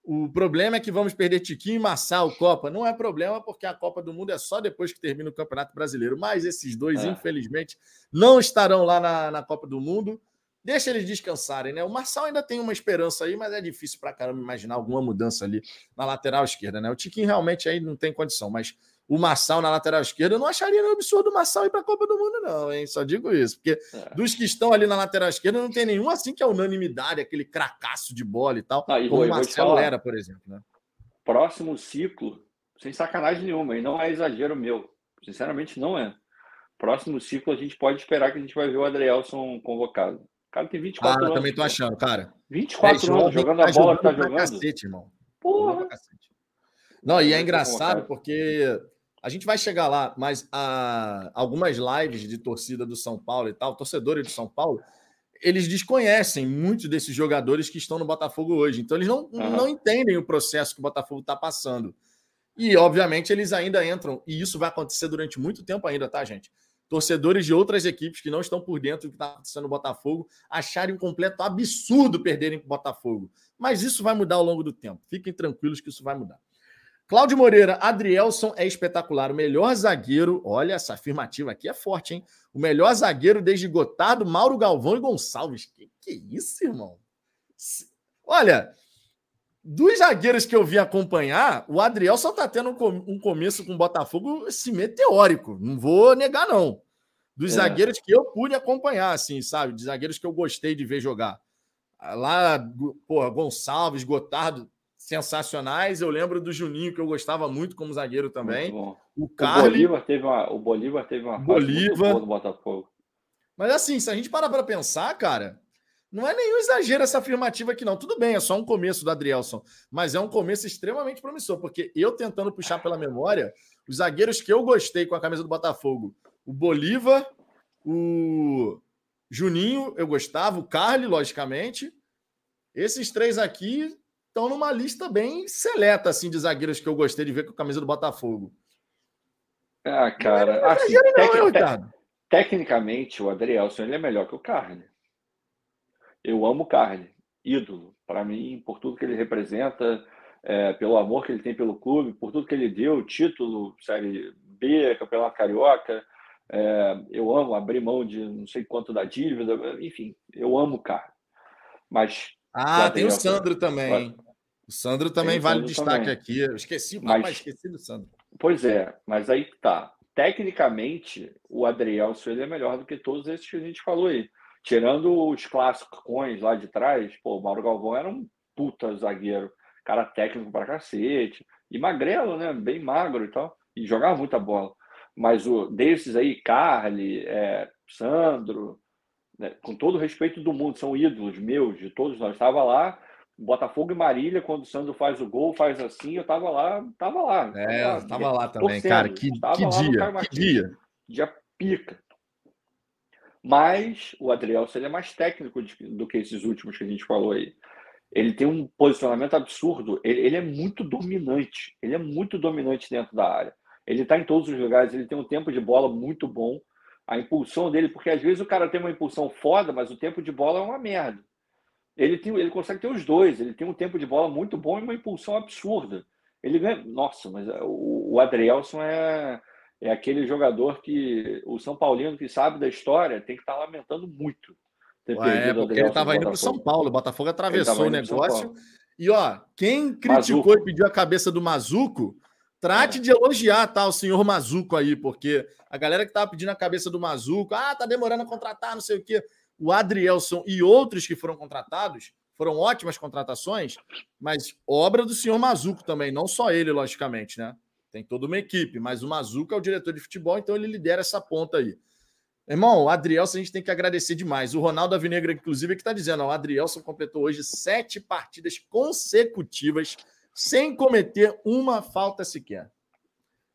O problema é que vamos perder Tiquinho e Massal Copa. Não é problema, porque a Copa do Mundo é só depois que termina o Campeonato Brasileiro. Mas esses dois, é. infelizmente, não estarão lá na, na Copa do Mundo. Deixa eles descansarem, né? O Marçal ainda tem uma esperança aí, mas é difícil para caramba imaginar alguma mudança ali na lateral esquerda, né? O Tiquinho realmente aí não tem condição, mas o Massal na lateral esquerda, eu não acharia absurdo o Massal ir para a Copa do Mundo, não, hein? Só digo isso, porque é. dos que estão ali na lateral esquerda, não tem nenhum assim que é unanimidade, aquele cracaço de bola e tal, ah, e como o Marcelo era, por exemplo, né? Próximo ciclo, sem sacanagem nenhuma, e não é exagero meu, sinceramente não é. Próximo ciclo, a gente pode esperar que a gente vai ver o Adrielson convocado. O cara tem 24 ah, anos. Ah, também tô achando, cara. 24 é, anos jogando a bola que tá jogando. Cacete, irmão. Porra. Não, e é engraçado porque a gente vai chegar lá, mas a, ah, algumas lives de torcida do São Paulo e tal, torcedores do São Paulo, eles desconhecem muitos desses jogadores que estão no Botafogo hoje. Então, eles não, uhum. não entendem o processo que o Botafogo está passando. E, obviamente, eles ainda entram, e isso vai acontecer durante muito tempo ainda, tá, gente? Torcedores de outras equipes que não estão por dentro do que está acontecendo no Botafogo acharem um completo absurdo perderem para o Botafogo. Mas isso vai mudar ao longo do tempo. Fiquem tranquilos que isso vai mudar. Cláudio Moreira, Adrielson é espetacular. O melhor zagueiro, olha, essa afirmativa aqui é forte, hein? O melhor zagueiro desde Gotado, Mauro Galvão e Gonçalves. Que que isso, irmão? Olha, dos zagueiros que eu vi acompanhar, o Adrielson tá tendo um começo com o Botafogo assim, meteórico. Não vou negar, não. Dos é. zagueiros que eu pude acompanhar, assim, sabe? De zagueiros que eu gostei de ver jogar. Lá, porra, Gonçalves, Gotardo, sensacionais. Eu lembro do Juninho, que eu gostava muito como zagueiro também. O, Carly, o Bolívar teve uma, o Bolívar teve uma Bolívar. do Botafogo. Mas assim, se a gente parar para pensar, cara, não é nenhum exagero essa afirmativa aqui, não. Tudo bem, é só um começo do Adrielson, mas é um começo extremamente promissor, porque eu tentando puxar pela memória, os zagueiros que eu gostei com a camisa do Botafogo, o Bolívar, o Juninho, eu gostava, o Carly, logicamente. Esses três aqui estão numa lista bem seleta assim de zagueiros que eu gostei de ver com a camisa do Botafogo. Ah, cara, não é assim, não, tec tecnicamente o Adrielson ele é melhor que o Carne. Eu amo o Carne, ídolo. Para mim, por tudo que ele representa, é, pelo amor que ele tem pelo clube, por tudo que ele deu, título, série B, campeonato carioca. É, eu amo abrir mão de não sei quanto da dívida, enfim, eu amo o Carne. Mas ah, tem o Sandro também. O Sandro também o vale destaque também. aqui. Eu esqueci, mas, mas esqueci do Sandro. Pois é, mas aí tá. Tecnicamente, o Adrielson ele é melhor do que todos esses que a gente falou aí. Tirando os clássicos lá de trás, pô, o Mauro Galvão era um puta zagueiro, cara técnico pra cacete. E magrelo, né? Bem magro e tal. E jogava muita bola. Mas o desses aí, Carly, é, Sandro, né? com todo o respeito do mundo, são ídolos meus, de todos nós. Estava lá, Botafogo e Marília, quando o Sandro faz o gol, faz assim, eu estava lá, estava lá. É, estava lá, lá também, torcendo, cara. Que, que dia, que dia. Dia pica. Mas o Adrielson ele é mais técnico do que esses últimos que a gente falou aí. Ele tem um posicionamento absurdo. Ele, ele é muito dominante. Ele é muito dominante dentro da área. Ele está em todos os lugares. Ele tem um tempo de bola muito bom. A impulsão dele, porque às vezes o cara tem uma impulsão foda, mas o tempo de bola é uma merda. Ele, tem, ele consegue ter os dois. Ele tem um tempo de bola muito bom e uma impulsão absurda. Ele ganha. Nossa, mas o, o Adrielson é é aquele jogador que o São Paulino que sabe da história tem que estar tá lamentando muito. é, porque ele estava indo para o São Paulo, o Botafogo atravessou o negócio. E ó, quem criticou Mazuco. e pediu a cabeça do Mazuco, trate de elogiar tá, o senhor Mazuco aí, porque a galera que estava pedindo a cabeça do Mazuco, ah, tá demorando a contratar, não sei o quê. O Adrielson e outros que foram contratados foram ótimas contratações, mas obra do senhor Mazuco também, não só ele, logicamente, né? Tem toda uma equipe, mas o Mazuca é o diretor de futebol, então ele lidera essa ponta aí. Irmão, o Adrielson a gente tem que agradecer demais. O Ronaldo Avinegra, inclusive, é que está dizendo: ó, o Adrielson completou hoje sete partidas consecutivas sem cometer uma falta sequer.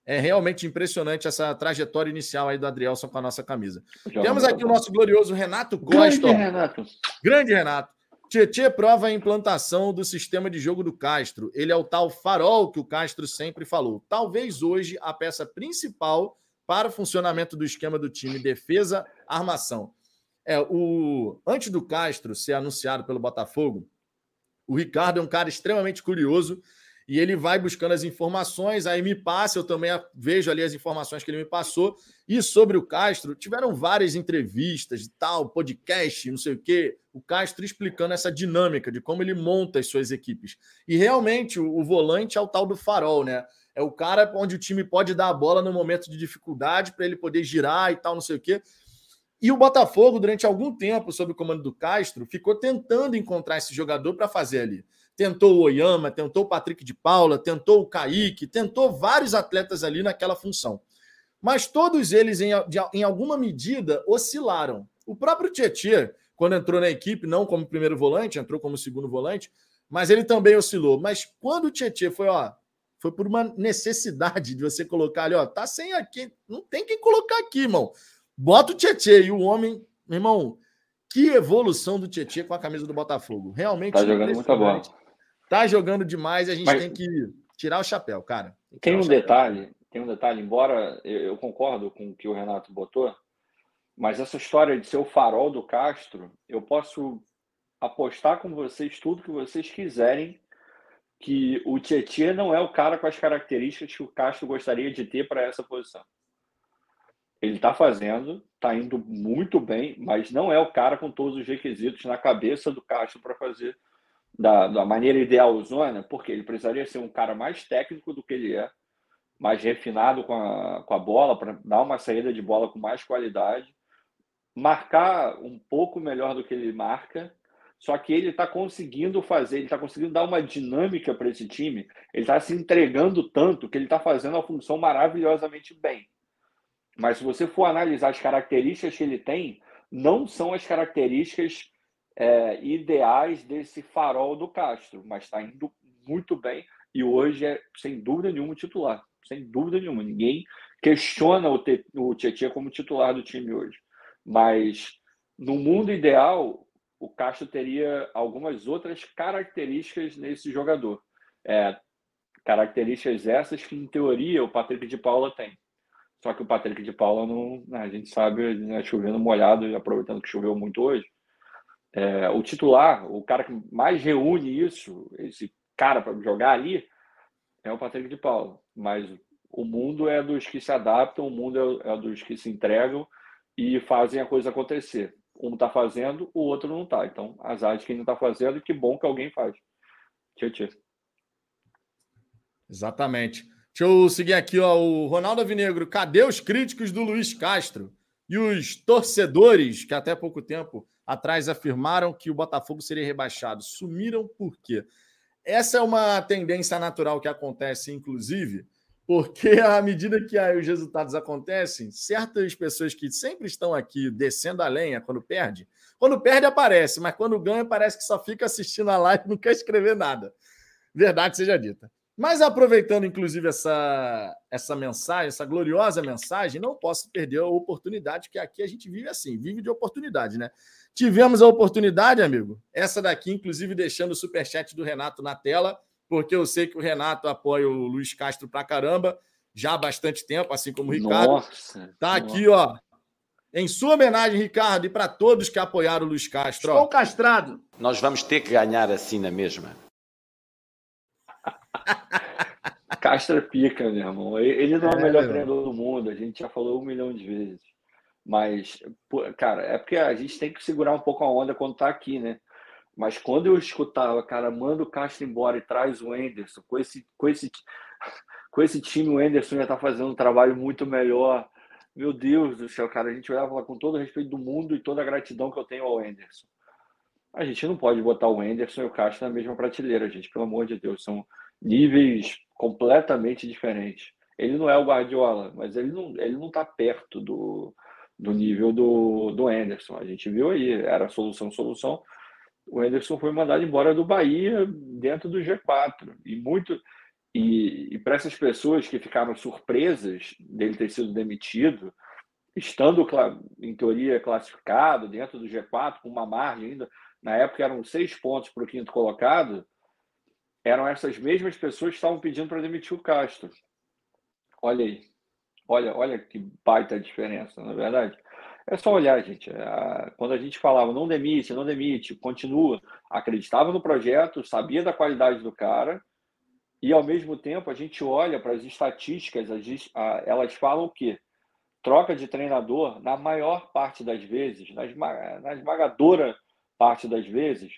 É realmente impressionante essa trajetória inicial aí do Adrielson com a nossa camisa. Já Temos aqui o nosso glorioso Renato Costa. Grande Renato. Grande Renato. Tietê prova a implantação do sistema de jogo do Castro. Ele é o tal farol que o Castro sempre falou. Talvez hoje a peça principal para o funcionamento do esquema do time defesa-armação. É, o antes do Castro ser anunciado pelo Botafogo, o Ricardo é um cara extremamente curioso e ele vai buscando as informações, aí me passa, eu também vejo ali as informações que ele me passou. E sobre o Castro, tiveram várias entrevistas e tal, podcast, não sei o quê, o Castro explicando essa dinâmica de como ele monta as suas equipes. E realmente o, o volante é o tal do farol, né? É o cara onde o time pode dar a bola no momento de dificuldade para ele poder girar e tal, não sei o quê. E o Botafogo, durante algum tempo, sob o comando do Castro, ficou tentando encontrar esse jogador para fazer ali tentou o Oyama, tentou o Patrick de Paula, tentou o Kaique, tentou vários atletas ali naquela função. Mas todos eles, em, em alguma medida, oscilaram. O próprio Tietchan, quando entrou na equipe, não como primeiro volante, entrou como segundo volante, mas ele também oscilou. Mas quando o Tietchan foi, ó, foi por uma necessidade de você colocar ali, ó, tá sem aqui, não tem quem colocar aqui, irmão. Bota o Tietchan e o homem, meu irmão, que evolução do Tietchan com a camisa do Botafogo. Realmente. Tá jogando muita bola. Tá jogando demais e a gente Mas, tem que tirar o chapéu, cara. Tem, tem um chapéu. detalhe, tem um detalhe, embora eu, eu concordo com o que o Renato botou, mas essa história de ser o farol do Castro, eu posso apostar com vocês tudo que vocês quiserem que o Tietchan não é o cara com as características que o Castro gostaria de ter para essa posição. Ele está fazendo, está indo muito bem, mas não é o cara com todos os requisitos na cabeça do Castro para fazer da, da maneira ideal zona, porque ele precisaria ser um cara mais técnico do que ele é, mais refinado com a, com a bola, para dar uma saída de bola com mais qualidade, marcar um pouco melhor do que ele marca, só que ele está conseguindo fazer, ele está conseguindo dar uma dinâmica para esse time, ele está se entregando tanto que ele está fazendo a função maravilhosamente bem. Mas se você for analisar as características que ele tem, não são as características é, ideais desse farol do Castro, mas está indo muito bem e hoje é, sem dúvida nenhuma, titular. Sem dúvida nenhuma. Ninguém questiona o, o Tietchan como titular do time hoje. Mas no mundo ideal, o Castro teria algumas outras características nesse jogador. É, características essas que, em teoria, o Patrick de Paula tem. Só que o Patrick de Paula não. Né, a gente sabe, né, chovendo molhado, aproveitando que choveu muito hoje, é, o titular, o cara que mais reúne isso, esse cara para jogar ali, é o Patrick de Paula. Mas o mundo é dos que se adaptam, o mundo é, é dos que se entregam e fazem a coisa acontecer. Um está fazendo, o outro não está. Então, azar de quem não está fazendo, que bom que alguém faz. Tchau, tchau. Exatamente. Deixa eu seguir aqui, ó, o Ronaldo Avinegro. Cadê os críticos do Luiz Castro? E os torcedores, que até pouco tempo atrás afirmaram que o Botafogo seria rebaixado. Sumiram por quê? essa é uma tendência natural que acontece, inclusive, porque à medida que os resultados acontecem, certas pessoas que sempre estão aqui descendo a lenha quando perde, quando perde aparece, mas quando ganha parece que só fica assistindo a live e não quer escrever nada. Verdade seja dita. Mas aproveitando, inclusive, essa, essa mensagem, essa gloriosa mensagem, não posso perder a oportunidade, que aqui a gente vive assim, vive de oportunidade, né? Tivemos a oportunidade, amigo, essa daqui, inclusive, deixando o superchat do Renato na tela, porque eu sei que o Renato apoia o Luiz Castro pra caramba, já há bastante tempo, assim como o Ricardo. Nossa, tá nossa. aqui, ó. Em sua homenagem, Ricardo, e para todos que apoiaram o Luiz Castro. Estou ó. castrado. Nós vamos ter que ganhar assim na mesma. Castro é pica, meu irmão. Ele não é o é, melhor é, treinador do mundo, a gente já falou um milhão de vezes. Mas, cara, é porque a gente tem que segurar um pouco a onda quando tá aqui, né? Mas quando eu escutava, cara, manda o Castro embora e traz o Enderson, com esse, com esse, com esse time, o Enderson já tá fazendo um trabalho muito melhor. Meu Deus do céu, cara, a gente olhava com todo o respeito do mundo e toda a gratidão que eu tenho ao Enderson. A gente não pode botar o Enderson e o Castro na mesma prateleira, gente, pelo amor de Deus. São níveis completamente diferentes. Ele não é o Guardiola, mas ele não, ele não tá perto do, do nível do, do Anderson. A gente viu aí, era solução, solução. O Anderson foi mandado embora do Bahia dentro do G4. E muito. E, e para essas pessoas que ficaram surpresas dele ter sido demitido, estando, em teoria, classificado dentro do G4, com uma margem ainda, na época eram seis pontos para o quinto colocado, eram essas mesmas pessoas que estavam pedindo para demitir o Castro. Olha aí. Olha, olha que baita diferença, na é verdade. É só olhar, gente. É, quando a gente falava não demite, não demite, continua, acreditava no projeto, sabia da qualidade do cara, e ao mesmo tempo a gente olha para as estatísticas, elas falam que troca de treinador, na maior parte das vezes, na esmagadora parte das vezes,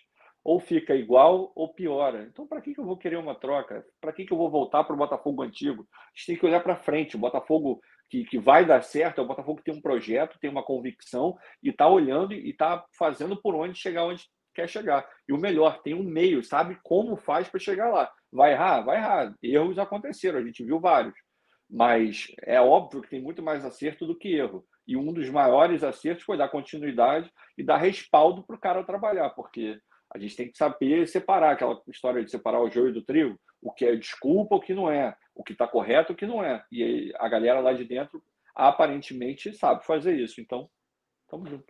ou fica igual ou piora. Então, para que, que eu vou querer uma troca? Para que, que eu vou voltar para o Botafogo antigo? A gente tem que olhar para frente. O Botafogo que, que vai dar certo é o Botafogo que tem um projeto, tem uma convicção e está olhando e está fazendo por onde chegar onde quer chegar. E o melhor, tem um meio, sabe como faz para chegar lá. Vai errar? Vai errar. Erros aconteceram, a gente viu vários. Mas é óbvio que tem muito mais acerto do que erro. E um dos maiores acertos foi dar continuidade e dar respaldo para o cara trabalhar, porque a gente tem que saber separar aquela história de separar o joio do trigo, o que é desculpa, o que não é, o que está correto, o que não é. E a galera lá de dentro aparentemente sabe fazer isso. Então, tamo junto.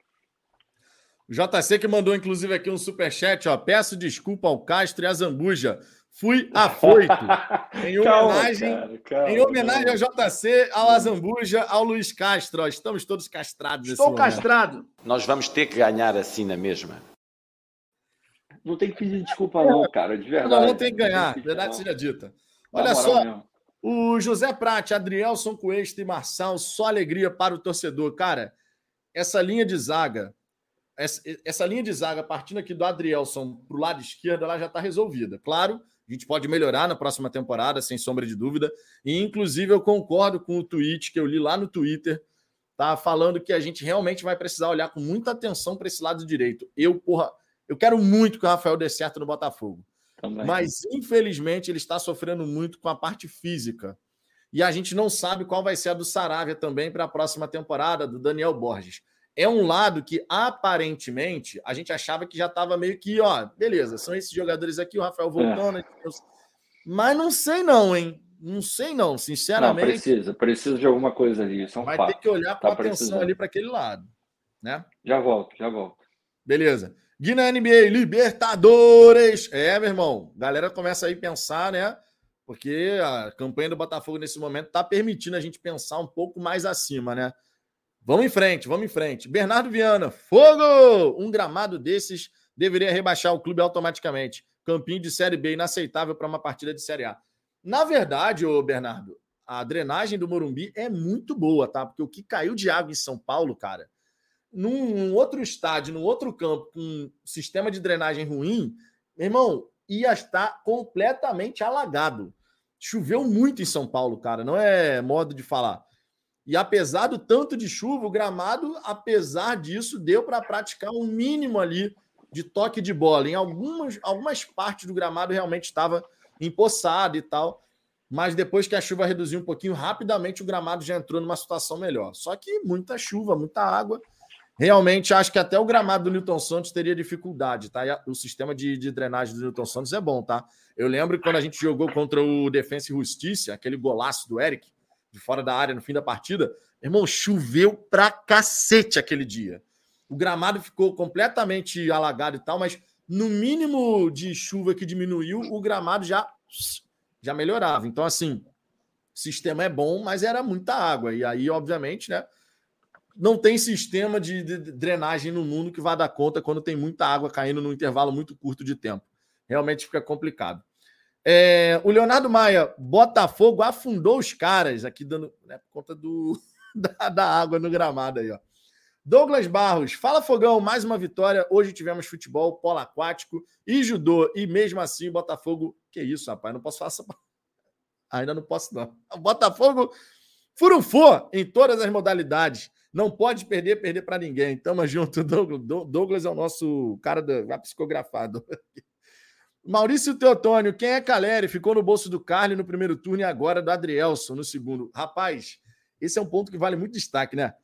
O JC que mandou, inclusive, aqui um superchat, ó. Peço desculpa ao Castro e a Zambuja. Fui afoito. em homenagem, calma, cara, calma, em homenagem ao JC, ao Azambuja, ao Luiz Castro. Ó. Estamos todos castrados. Estou castrado. Nós vamos ter que ganhar assim na mesma. Não tem que pedir desculpa, não, cara, de verdade. Não, não tem que ganhar, verdade seja dita. Olha só, mesmo. o José Prate, Adrielson Coesta e Marçal, só alegria para o torcedor. Cara, essa linha de zaga, essa, essa linha de zaga partindo aqui do Adrielson para o lado esquerdo, ela já está resolvida. Claro, a gente pode melhorar na próxima temporada, sem sombra de dúvida. E, inclusive, eu concordo com o tweet que eu li lá no Twitter, tá? Falando que a gente realmente vai precisar olhar com muita atenção para esse lado direito. Eu, porra eu quero muito que o Rafael dê certo no Botafogo. Também. Mas, infelizmente, ele está sofrendo muito com a parte física. E a gente não sabe qual vai ser a do Saravia também para a próxima temporada, do Daniel Borges. É um lado que, aparentemente, a gente achava que já estava meio que, ó, beleza, são esses jogadores aqui, o Rafael voltando. É. Mas não sei, não, hein? Não sei, não, sinceramente. Não, precisa, precisa de alguma coisa ali. Isso é um vai fato. ter que olhar com tá atenção ali para aquele lado. Né? Já volto, já volto. Beleza. Gui na NBA, Libertadores. É, meu irmão, galera começa aí a pensar, né? Porque a campanha do Botafogo nesse momento está permitindo a gente pensar um pouco mais acima, né? Vamos em frente, vamos em frente. Bernardo Viana, fogo! Um gramado desses deveria rebaixar o clube automaticamente. Campinho de Série B inaceitável para uma partida de Série A. Na verdade, ô Bernardo, a drenagem do Morumbi é muito boa, tá? Porque o que caiu de água em São Paulo, cara, num outro estádio, num outro campo, com um sistema de drenagem ruim, meu irmão, ia estar completamente alagado. Choveu muito em São Paulo, cara, não é modo de falar. E apesar do tanto de chuva, o gramado, apesar disso, deu para praticar um mínimo ali de toque de bola. Em algumas, algumas partes do gramado realmente estava empoçado e tal. Mas depois que a chuva reduziu um pouquinho, rapidamente o gramado já entrou numa situação melhor. Só que muita chuva, muita água. Realmente acho que até o gramado do Newton Santos teria dificuldade, tá? E o sistema de, de drenagem do Newton Santos é bom, tá? Eu lembro quando a gente jogou contra o Defensa e Justiça, aquele golaço do Eric, de fora da área no fim da partida. Irmão, choveu pra cacete aquele dia. O gramado ficou completamente alagado e tal, mas no mínimo de chuva que diminuiu, o gramado já já melhorava. Então, assim, sistema é bom, mas era muita água. E aí, obviamente, né? Não tem sistema de, drenagem no mundo que vá dar conta quando tem muita água caindo num intervalo muito curto de tempo. Realmente fica complicado. É, o Leonardo Maia, Botafogo afundou os caras aqui, dando né, por conta do, da, da água no gramado aí, ó. Douglas Barros, fala Fogão, mais uma vitória. Hoje tivemos futebol, polo aquático e judô. E mesmo assim, Botafogo. Que isso, rapaz? Não posso falar essa. Ainda não posso, não. Botafogo furunfou em todas as modalidades. Não pode perder, perder para ninguém. Tamo junto, Douglas. Douglas é o nosso cara da psicografado. Maurício Teotônio, quem é Caleri? Ficou no bolso do Carly no primeiro turno e agora do Adrielson no segundo. Rapaz, esse é um ponto que vale muito destaque, né?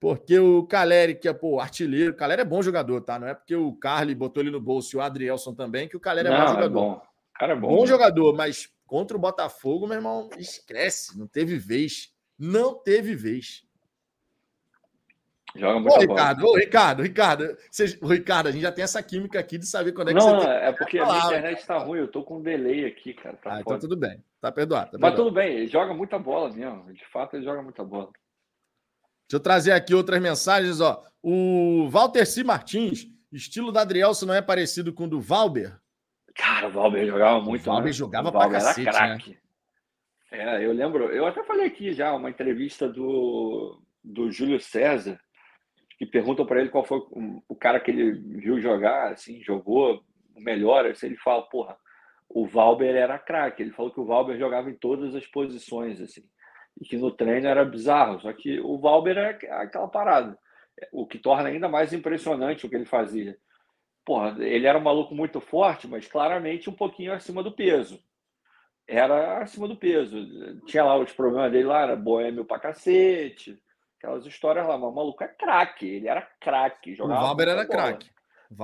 Porque o Caleri, que é pô, artilheiro, o Caleri é bom jogador, tá? Não é porque o Carly botou ele no bolso e o Adrielson também, que o Caleri é não, bom é jogador. É bom. O cara é bom. Bom né? jogador, mas contra o Botafogo, meu irmão, esquece. Não teve vez. Não teve vez. Joga muito ô, Ricardo, ô, Ricardo, Ricardo, você, Ricardo, a gente já tem essa química aqui de saber quando é que não, você não, tem é porque a minha internet está ruim, eu tô com um delay aqui, cara. Tá ah, então tudo bem. Tá perdoado. Tá Mas tudo bem, ele joga muita bola mesmo. De fato, ele joga muita bola. Deixa eu trazer aqui outras mensagens, ó. O Walter C. Martins, estilo da Adrielson não é parecido com o do Valber? Cara, o Valber jogava muito. O Valber né? jogava o Valber pra cacete, era craque. Né? É, eu lembro, eu até falei aqui já, uma entrevista do, do Júlio César, que perguntam para ele qual foi o, cara que ele viu jogar, assim, jogou melhor. Assim, ele fala, porra, o Valber era craque. Ele falou que o Valber jogava em todas as posições, assim e que no treino era bizarro. Só que o Valber é aquela parada, o que torna ainda mais impressionante o que ele fazia. Porra, ele era um maluco muito forte, mas claramente um pouquinho acima do peso. Era acima do peso. Tinha lá os problemas dele lá, era boêmio pra cacete, aquelas histórias lá, mas o maluco é craque, ele era craque. O Valber era craque.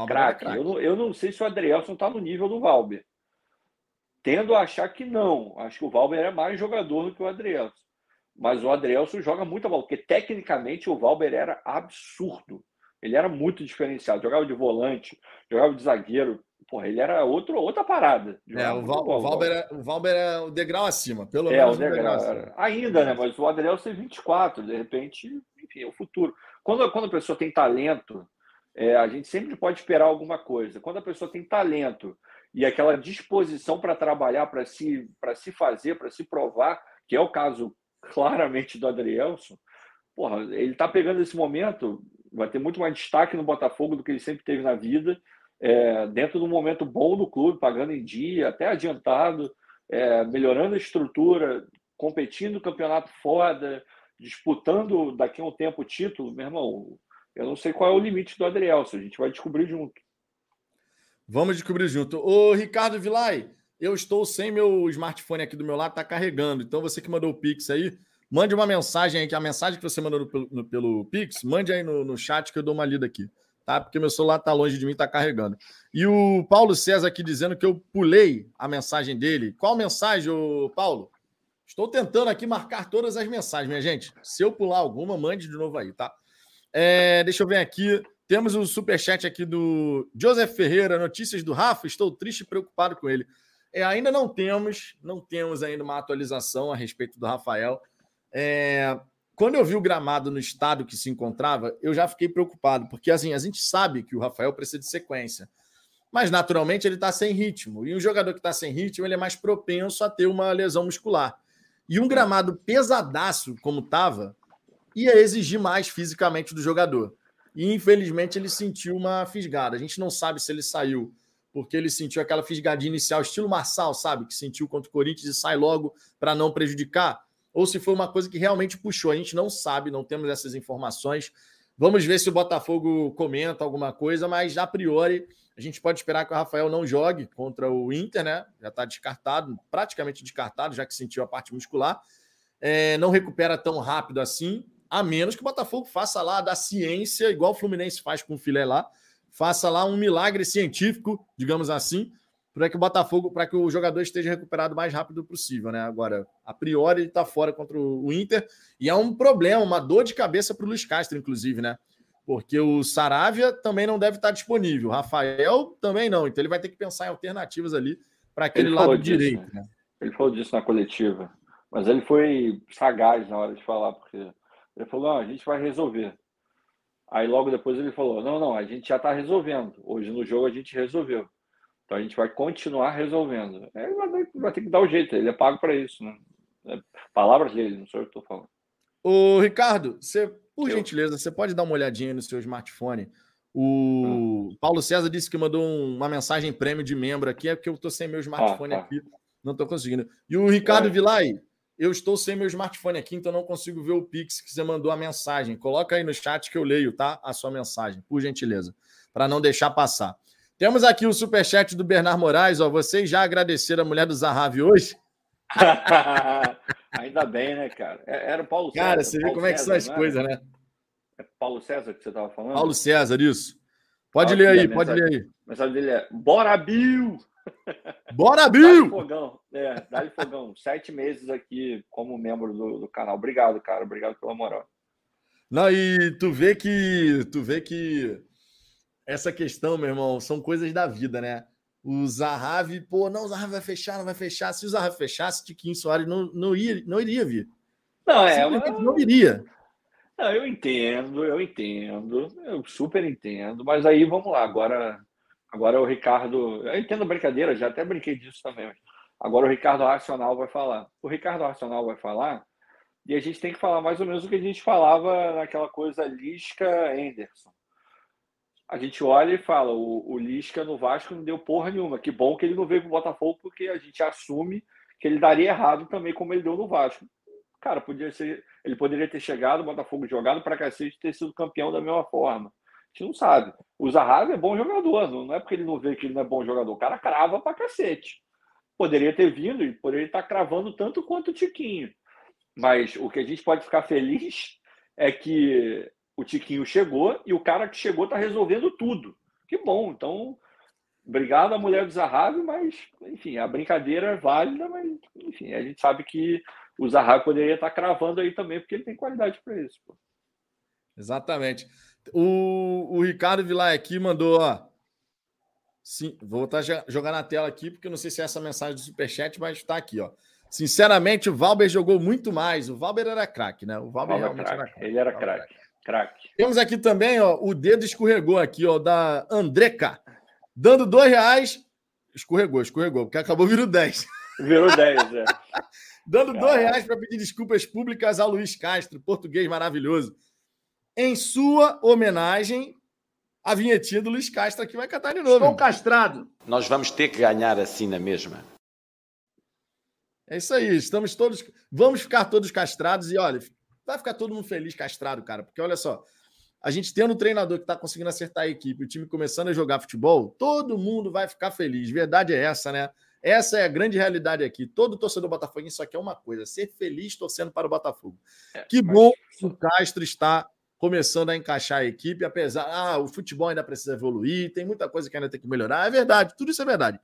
Craque. Eu, não, eu não sei se o Adrielson tá no nível do Valber. Tendo a achar que não. Acho que o Valber é mais jogador do que o Adrielson. Mas o Adrielson joga muita bola, porque tecnicamente o Valber era absurdo. Ele era muito diferenciado. Jogava de volante, jogava de zagueiro. Porra, ele era outro, outra parada. É, o, Val, o, Valber é, o Valber é o degrau acima, pelo é, menos. O degrau, degrau Ainda, né? Mas o Adrielson é 24, de repente, enfim, é o futuro. Quando, quando a pessoa tem talento, é, a gente sempre pode esperar alguma coisa. Quando a pessoa tem talento e aquela disposição para trabalhar, para se, se fazer, para se provar, que é o caso claramente do Adrielson, porra, ele está pegando esse momento, vai ter muito mais destaque no Botafogo do que ele sempre teve na vida, é, dentro do momento bom do clube, pagando em dia, até adiantado, é, melhorando a estrutura, competindo no campeonato foda, disputando daqui a um tempo o título, meu irmão, eu não sei qual é o limite do Adrielson, a gente vai descobrir junto. Vamos descobrir junto. Ô, Ricardo Vilay, eu estou sem meu smartphone aqui do meu lado, está carregando. Então, você que mandou o Pix aí, mande uma mensagem aí, que a mensagem que você mandou pelo, pelo Pix, mande aí no, no chat que eu dou uma lida aqui, tá? Porque meu celular está longe de mim, está carregando. E o Paulo César aqui dizendo que eu pulei a mensagem dele. Qual mensagem, Paulo? Estou tentando aqui marcar todas as mensagens, minha gente. Se eu pular alguma, mande de novo aí, tá? É, deixa eu ver aqui. Temos o superchat aqui do Joseph Ferreira, notícias do Rafa. Estou triste e preocupado com ele. É, ainda não temos, não temos ainda uma atualização a respeito do Rafael. É, quando eu vi o gramado no estado que se encontrava, eu já fiquei preocupado, porque assim, a gente sabe que o Rafael precisa de sequência. Mas naturalmente ele está sem ritmo. E um jogador que está sem ritmo, ele é mais propenso a ter uma lesão muscular. E um gramado pesadaço, como estava, ia exigir mais fisicamente do jogador. E infelizmente ele sentiu uma fisgada. A gente não sabe se ele saiu porque ele sentiu aquela fisgadinha inicial, estilo Marçal, sabe? Que sentiu contra o Corinthians e sai logo para não prejudicar. Ou se foi uma coisa que realmente puxou. A gente não sabe, não temos essas informações. Vamos ver se o Botafogo comenta alguma coisa, mas a priori A gente pode esperar que o Rafael não jogue contra o Inter, né? Já está descartado, praticamente descartado, já que sentiu a parte muscular. É, não recupera tão rápido assim, a menos que o Botafogo faça lá da ciência, igual o Fluminense faz com o filé lá, faça lá um milagre científico, digamos assim, para que o Botafogo, para que o jogador esteja recuperado o mais rápido possível, né? Agora, a priori, ele está fora contra o Inter e é um problema, uma dor de cabeça para o Luiz Castro, inclusive, né? porque o Saravia também não deve estar disponível, o Rafael também não, então ele vai ter que pensar em alternativas ali para aquele lado disso, direito. Né? Ele falou disso na coletiva, mas ele foi sagaz na hora de falar, porque ele falou: não, a gente vai resolver. Aí logo depois ele falou: não, não, a gente já está resolvendo. Hoje no jogo a gente resolveu. Então a gente vai continuar resolvendo. Vai, vai ter que dar o jeito, ele é pago para isso. Né? É, palavras dele, não sou eu que estou falando. Ô, Ricardo, você por eu... gentileza, você pode dar uma olhadinha no seu smartphone. O ah. Paulo César disse que mandou uma mensagem prêmio de membro aqui, é porque eu estou sem meu smartphone ah, tá. aqui, não estou conseguindo. E o Ricardo é. Vilay, eu estou sem meu smartphone aqui, então não consigo ver o Pix que você mandou a mensagem. Coloca aí no chat que eu leio, tá? A sua mensagem, por gentileza, para não deixar passar. Temos aqui o superchat do Bernard Moraes. Ó, vocês já agradeceram a mulher do Zahavi hoje? Ainda bem, né, cara? É, era o Paulo César. Cara, você vê como é que são as coisas, né? É Paulo César que você estava falando? Paulo César, isso. Pode ler aí, pode ler aí. A mensagem dele é: Bora, Bill! Bora, Bill! Dá-lhe fogão. É, dá-lhe fogão. Sete meses aqui como membro do, do canal. Obrigado, cara. Obrigado pela moral. Não, e tu vê que tu vê que essa questão, meu irmão, são coisas da vida, né? O Zahavi, pô, não, o Zahavi vai fechar, não vai fechar. Se o Zahavi fechasse, Tiquinho Soares não, não, ia, não iria vir. Não, é. Uma... Não iria. Não, eu entendo, eu entendo, eu super entendo, mas aí vamos lá, agora, agora o Ricardo, eu entendo a brincadeira, já até brinquei disso também, agora o Ricardo Racional vai falar. O Ricardo Racional vai falar e a gente tem que falar mais ou menos o que a gente falava naquela coisa Lisca-Anderson a gente olha e fala: o, o Lisca no Vasco não deu porra nenhuma. Que bom que ele não veio para o Botafogo, porque a gente assume que ele daria errado também, como ele deu no Vasco. Cara, podia ser, ele poderia ter chegado, o Botafogo jogado para cacete ter sido campeão da mesma forma. A gente não sabe. O Zahavi é bom jogador, não é porque ele não vê que ele não é bom jogador. O cara crava para cacete. Poderia ter vindo e poderia estar cravando tanto quanto o Tiquinho. Mas o que a gente pode ficar feliz é que o Tiquinho chegou e o cara que chegou está resolvendo tudo. Que bom. Então, obrigado à mulher do Zahavi, mas, enfim, a brincadeira é válida, mas, enfim, a gente sabe que o Zahavi poderia estar tá cravando aí também, porque ele tem qualidade para isso. Pô. Exatamente. O, o Ricardo Vilar aqui mandou, ó. Sim, vou voltar a jogar na tela aqui, porque eu não sei se é essa mensagem do Superchat, mas está aqui, ó. Sinceramente, o Valber jogou muito mais. O Valber era craque, né? O Valber, Valber realmente era craque. Ele era craque. Craque. Temos aqui também, ó, o dedo escorregou aqui, ó, da Andreca. Dando dois reais. Escorregou, escorregou, porque acabou virando 10. Virou 10, é. Dando Caramba. dois reais para pedir desculpas públicas a Luiz Castro, português maravilhoso. Em sua homenagem, a vinhetinha do Luiz Castro aqui vai cantar de novo. Estou castrado. Nós vamos ter que ganhar assim na mesma. É isso aí, estamos todos. Vamos ficar todos castrados e olha, vai ficar todo mundo feliz, castrado, cara. Porque olha só, a gente tendo um treinador que está conseguindo acertar a equipe, o time começando a jogar futebol, todo mundo vai ficar feliz. Verdade é essa, né? Essa é a grande realidade aqui. Todo torcedor Botafogo só quer uma coisa: ser feliz torcendo para o Botafogo. É, que bom que o Castro está começando a encaixar a equipe, apesar. Ah, o futebol ainda precisa evoluir, tem muita coisa que ainda tem que melhorar. É verdade, tudo isso é verdade.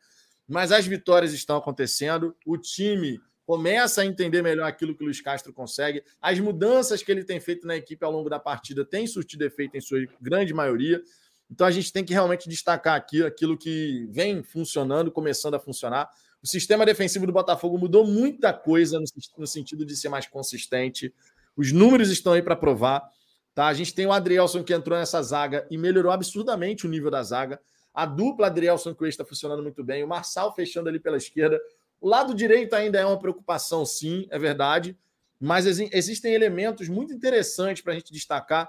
Mas as vitórias estão acontecendo, o time começa a entender melhor aquilo que o Luiz Castro consegue. As mudanças que ele tem feito na equipe ao longo da partida têm surtido efeito em sua grande maioria. Então a gente tem que realmente destacar aqui aquilo que vem funcionando, começando a funcionar. O sistema defensivo do Botafogo mudou muita coisa no, no sentido de ser mais consistente. Os números estão aí para provar. Tá? A gente tem o Adrielson que entrou nessa zaga e melhorou absurdamente o nível da zaga. A dupla Adrielson que está funcionando muito bem. O Marçal fechando ali pela esquerda. O lado direito ainda é uma preocupação, sim, é verdade, mas existem elementos muito interessantes para a gente destacar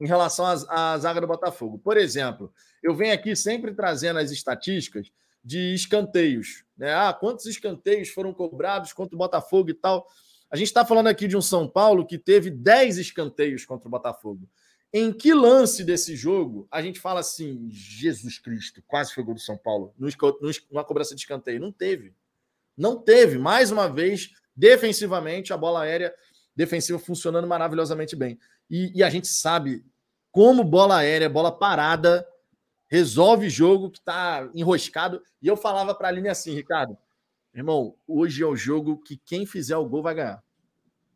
em relação à, zaga do Botafogo. Por exemplo, eu venho aqui sempre trazendo as estatísticas de escanteios. Né? Ah, quantos escanteios foram cobrados contra o Botafogo e tal. A gente está falando aqui de um São Paulo que teve 10 escanteios contra o Botafogo. Em que lance desse jogo a gente fala assim, Jesus Cristo, quase foi gol do São Paulo, numa cobrança de escanteio? Não teve. Não teve. Mais uma vez, defensivamente, a bola aérea defensiva funcionando maravilhosamente bem. E, e a gente sabe como bola aérea, bola parada, resolve jogo que está enroscado. E eu falava para a Aline assim, Ricardo, irmão, hoje é o jogo que quem fizer o gol vai ganhar.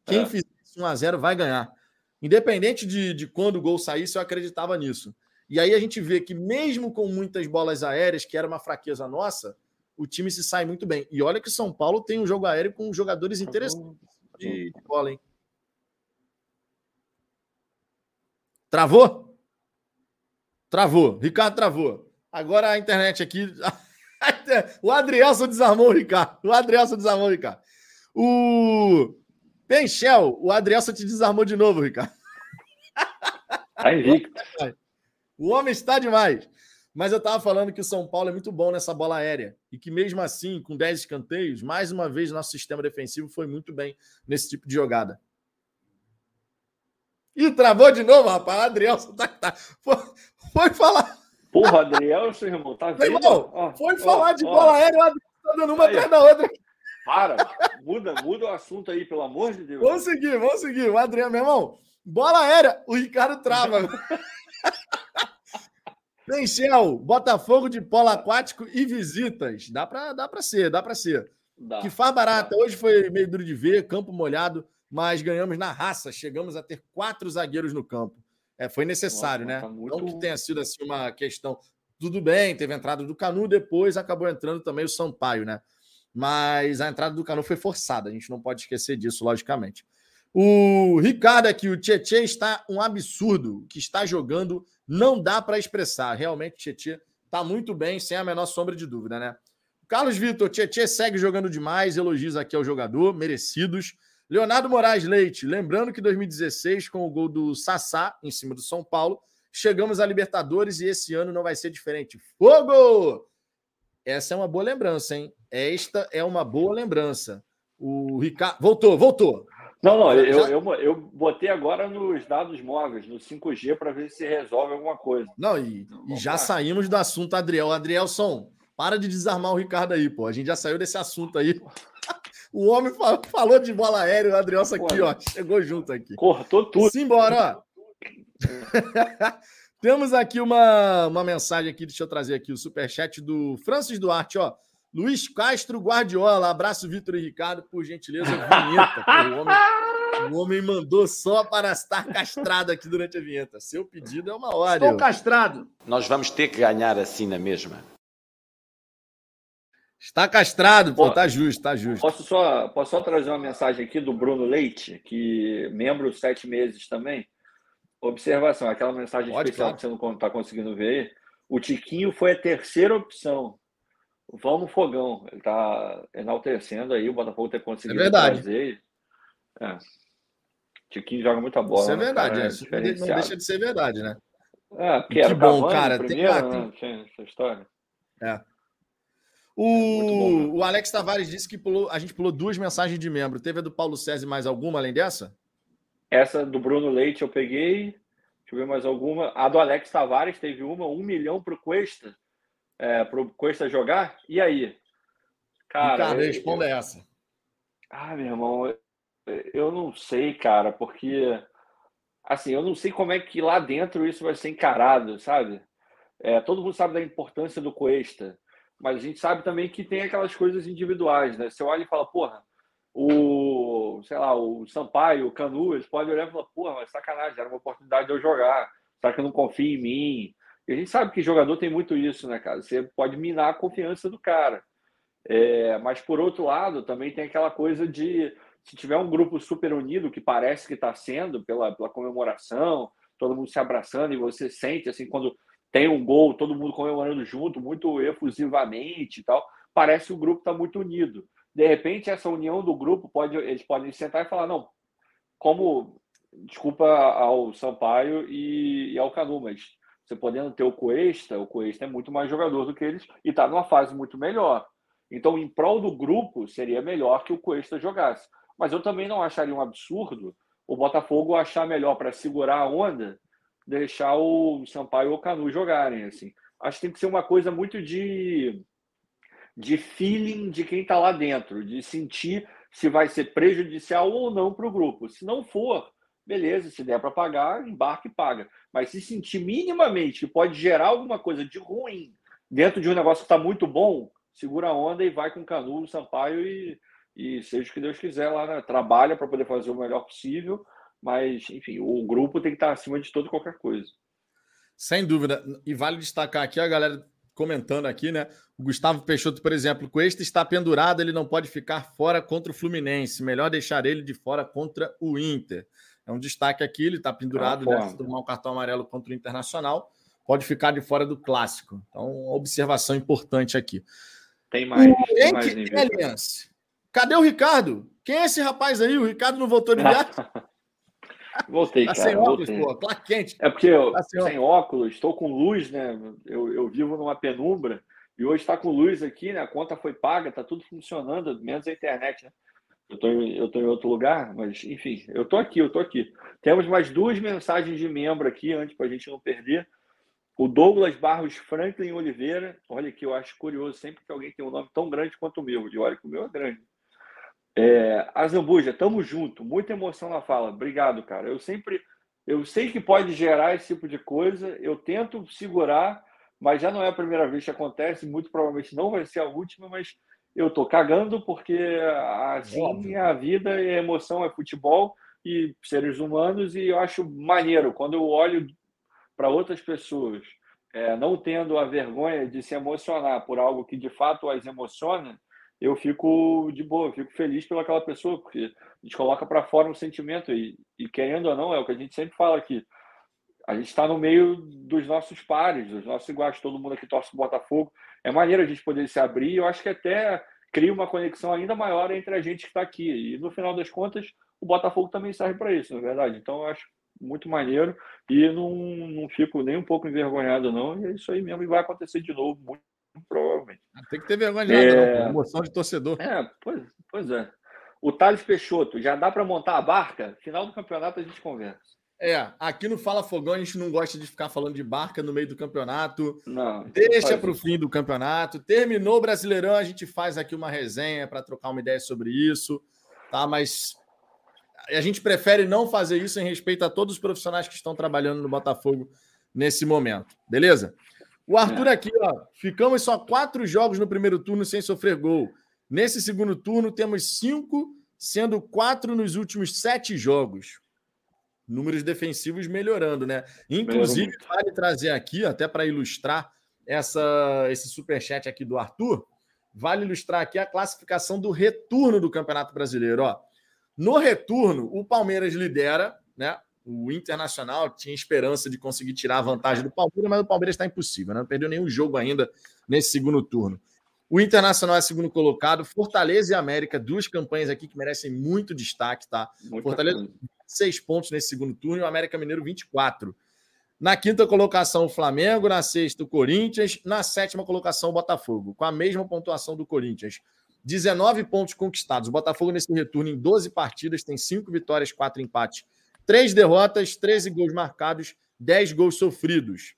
Quem é. fizer 1x0 vai ganhar. Independente de, de quando o gol saísse, eu acreditava nisso. E aí a gente vê que, mesmo com muitas bolas aéreas, que era uma fraqueza nossa, o time se sai muito bem. E olha que o São Paulo tem um jogo aéreo com jogadores tá interessantes de, de bola, hein? Travou? Travou. Ricardo travou. Agora a internet aqui. o Adrielson desarmou o Ricardo. O Adrielson desarmou o Ricardo. O Penchel, o Adrielson te desarmou de novo, Ricardo. Tá invicto. O homem está demais. Mas eu estava falando que o São Paulo é muito bom nessa bola aérea. E que mesmo assim, com 10 escanteios, mais uma vez nosso sistema defensivo foi muito bem nesse tipo de jogada. Ih, travou de novo, rapaz. Adrielson tá, tá. Foi, foi falar. Porra, Adrielson, irmão, tá vendo? Irmão, foi falar de bola aérea, o Adrielson tá dando uma atrás da outra. Para, muda, muda o assunto aí, pelo amor de Deus. Vamos seguir, vamos seguir. O Adriano, meu irmão, bola aérea, o Ricardo trava. Tem Shell, Botafogo de polo aquático e visitas. Dá para dá pra ser, dá para ser. Dá. Que faz barata. Hoje foi meio duro de ver, campo molhado mas ganhamos na raça. Chegamos a ter quatro zagueiros no campo. É, foi necessário, Nossa, né? Tá muito... Não que tenha sido assim uma questão. Tudo bem, teve a entrada do Canu, depois acabou entrando também o Sampaio, né? Mas a entrada do Canu foi forçada, a gente não pode esquecer disso, logicamente. O Ricardo aqui, o Tietê está um absurdo. que está jogando não dá para expressar. Realmente, o Tietê está muito bem, sem a menor sombra de dúvida, né? Carlos Vitor, Tietê segue jogando demais, elogios aqui ao jogador, merecidos. Leonardo Moraes Leite, lembrando que 2016, com o gol do Sassá em cima do São Paulo, chegamos à Libertadores e esse ano não vai ser diferente. Fogo! Essa é uma boa lembrança, hein? Esta é uma boa lembrança. O Ricardo. Voltou, voltou. Não, não, eu, eu, eu botei agora nos dados móveis, no 5G, para ver se resolve alguma coisa. Não, e, e já saímos do assunto, Adriel. Adrielson, para de desarmar o Ricardo aí, pô. A gente já saiu desse assunto aí. O homem falou de bola aérea, o Adrielson aqui, ó, chegou junto aqui. Cortou tudo. Simbora, ó. Temos aqui uma, uma mensagem aqui, deixa eu trazer aqui o superchat do Francis Duarte, ó. Luiz Castro Guardiola, abraço Vitor e Ricardo, por gentileza, vinheta. o, homem, o homem mandou só para estar castrado aqui durante a vinheta. Seu pedido é uma hora. Estou castrado. Nós vamos ter que ganhar assim na mesma. Está castrado, pô, tá justo, tá justo. Posso só, posso só trazer uma mensagem aqui do Bruno Leite, que membro sete meses também. Observação, aquela mensagem Pode, especial claro. que você não está conseguindo ver. O Tiquinho foi a terceira opção. Vamos fogão. Ele está enaltecendo aí o Botafogo ter conseguido é verdade. fazer. É. Tiquinho joga muita bola. Isso é né, verdade, né? Isso não deixa de ser verdade, né? É, que, que bom, cara. Primeiro, tem... Né? Essa história. É. O, é o Alex Tavares disse que pulou, a gente pulou duas mensagens de membro. Teve a do Paulo César mais alguma além dessa? Essa do Bruno Leite eu peguei. Deixa eu ver mais alguma. A do Alex Tavares teve uma, um milhão para o Cuesta, é, para o jogar. E aí? Cara, Ricardo, responda eu... essa. Ah, meu irmão, eu não sei, cara, porque assim, eu não sei como é que lá dentro isso vai ser encarado, sabe? É, todo mundo sabe da importância do Cuesta mas a gente sabe também que tem aquelas coisas individuais, né? Você olha e fala, porra, o, sei lá, o Sampaio, o Canu, eles podem olhar e falar, porra, mas sacanagem, era uma oportunidade de eu jogar, será que eu não confio em mim? E a gente sabe que jogador tem muito isso, né, cara? Você pode minar a confiança do cara. É, mas, por outro lado, também tem aquela coisa de se tiver um grupo super unido, que parece que está sendo pela, pela comemoração, todo mundo se abraçando e você sente, assim, quando tem um gol, todo mundo comemorando junto, muito efusivamente e tal. Parece que o grupo está muito unido. De repente, essa união do grupo pode, eles podem sentar e falar, não, como desculpa ao Sampaio e, e ao Canu, mas você podendo ter o Cuesta, o Cuesta é muito mais jogador do que eles e está numa fase muito melhor. Então, em prol do grupo, seria melhor que o Cuesta jogasse. Mas eu também não acharia um absurdo o Botafogo achar melhor para segurar a onda deixar o Sampaio ou o Canu jogarem. Assim. Acho que tem que ser uma coisa muito de, de feeling de quem está lá dentro, de sentir se vai ser prejudicial ou não para o grupo. Se não for, beleza, se der para pagar, embarque e paga. Mas se sentir minimamente que pode gerar alguma coisa de ruim dentro de um negócio que está muito bom, segura a onda e vai com o Canu, Sampaio e, e seja o que Deus quiser lá, né? trabalha para poder fazer o melhor possível, mas, enfim, o grupo tem que estar acima de toda qualquer coisa. Sem dúvida. E vale destacar aqui a galera comentando aqui, né? O Gustavo Peixoto, por exemplo, com este está pendurado, ele não pode ficar fora contra o Fluminense. Melhor deixar ele de fora contra o Inter. É um destaque aqui, ele está pendurado, né? Se tomar um cartão amarelo contra o Internacional, pode ficar de fora do clássico. Então, observação importante aqui. Tem mais. O tem mais nível. Cadê o Ricardo? Quem é esse rapaz aí? O Ricardo não voltou de viagem? Voltei, tá cara. Sem óculos, voltei. pô, tá quente. É porque eu, tá sem, sem óculos, estou com luz, né? Eu, eu vivo numa penumbra e hoje está com luz aqui, né? A conta foi paga, tá tudo funcionando, menos a internet, né? Eu tô, eu tô em outro lugar, mas enfim, eu tô aqui, eu tô aqui. Temos mais duas mensagens de membro aqui, antes para a gente não perder. O Douglas Barros Franklin Oliveira, olha que eu acho curioso, sempre que alguém tem um nome tão grande quanto o meu, e olha que o meu é grande. É, Azambuja, tamo junto, muita emoção na fala. Obrigado, cara. Eu sempre, eu sei que pode gerar esse tipo de coisa, eu tento segurar, mas já não é a primeira vez que acontece, muito provavelmente não vai ser a última, mas eu tô cagando porque assim é a vida e a emoção é futebol e seres humanos e eu acho maneiro quando eu olho para outras pessoas é, não tendo a vergonha de se emocionar por algo que de fato as emociona, eu fico de boa, fico feliz pelaquela pessoa, porque a gente coloca para fora um sentimento e, e, querendo ou não, é o que a gente sempre fala aqui. A gente está no meio dos nossos pares, dos nossos iguais, todo mundo aqui torce o Botafogo. É maneiro a gente poder se abrir e eu acho que até cria uma conexão ainda maior entre a gente que está aqui. E no final das contas, o Botafogo também serve para isso, na é verdade. Então eu acho muito maneiro e não, não fico nem um pouco envergonhado, não. E é isso aí mesmo, e vai acontecer de novo, muito provavelmente. Ah, tem que ter vergonha de nada, é... não. Emoção de torcedor. É, pois, pois é. O Thales Peixoto, já dá para montar a barca? Final do campeonato a gente conversa. É, aqui no Fala Fogão a gente não gosta de ficar falando de barca no meio do campeonato. Não. Deixa para o fim do campeonato. Terminou o Brasileirão, a gente faz aqui uma resenha para trocar uma ideia sobre isso, tá? Mas a gente prefere não fazer isso em respeito a todos os profissionais que estão trabalhando no Botafogo nesse momento, beleza? O Arthur é. aqui, ó. Ficamos só quatro jogos no primeiro turno sem sofrer gol. Nesse segundo turno, temos cinco, sendo quatro nos últimos sete jogos. Números defensivos melhorando, né? Inclusive, vale trazer aqui, até para ilustrar essa, esse superchat aqui do Arthur, vale ilustrar aqui a classificação do retorno do Campeonato Brasileiro. Ó. No retorno, o Palmeiras lidera, né? o Internacional tinha esperança de conseguir tirar a vantagem do Palmeiras, mas o Palmeiras está impossível, né? não perdeu nenhum jogo ainda nesse segundo turno. O Internacional é segundo colocado, Fortaleza e América, duas campanhas aqui que merecem muito destaque, tá? Muita Fortaleza, seis pontos nesse segundo turno e o América Mineiro, 24. Na quinta colocação, o Flamengo, na sexta, o Corinthians, na sétima colocação, o Botafogo, com a mesma pontuação do Corinthians. 19 pontos conquistados. O Botafogo, nesse retorno, em 12 partidas, tem cinco vitórias, quatro empates Três derrotas, 13 gols marcados, 10 gols sofridos.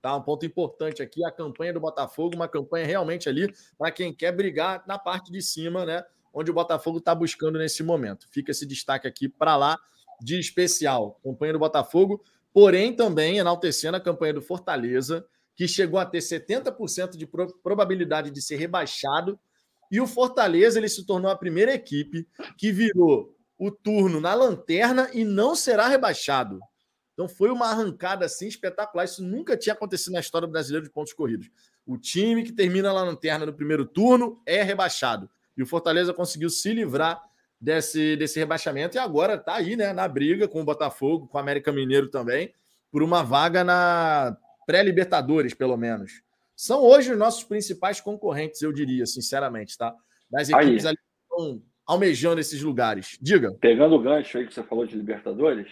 Tá, um ponto importante aqui, a campanha do Botafogo, uma campanha realmente ali para quem quer brigar na parte de cima, né? Onde o Botafogo está buscando nesse momento. Fica esse destaque aqui para lá de especial. Campanha do Botafogo, porém também enaltecendo a campanha do Fortaleza, que chegou a ter 70% de probabilidade de ser rebaixado. E o Fortaleza ele se tornou a primeira equipe que virou o turno na lanterna e não será rebaixado. Então foi uma arrancada assim espetacular. Isso nunca tinha acontecido na história brasileira de pontos corridos. O time que termina na lanterna no primeiro turno é rebaixado. E o Fortaleza conseguiu se livrar desse, desse rebaixamento e agora está aí, né, na briga com o Botafogo, com o América Mineiro também, por uma vaga na pré-Libertadores, pelo menos. São hoje os nossos principais concorrentes, eu diria, sinceramente, tá? Das equipes aí. ali estão almejando esses lugares. Diga. Pegando o gancho aí que você falou de Libertadores,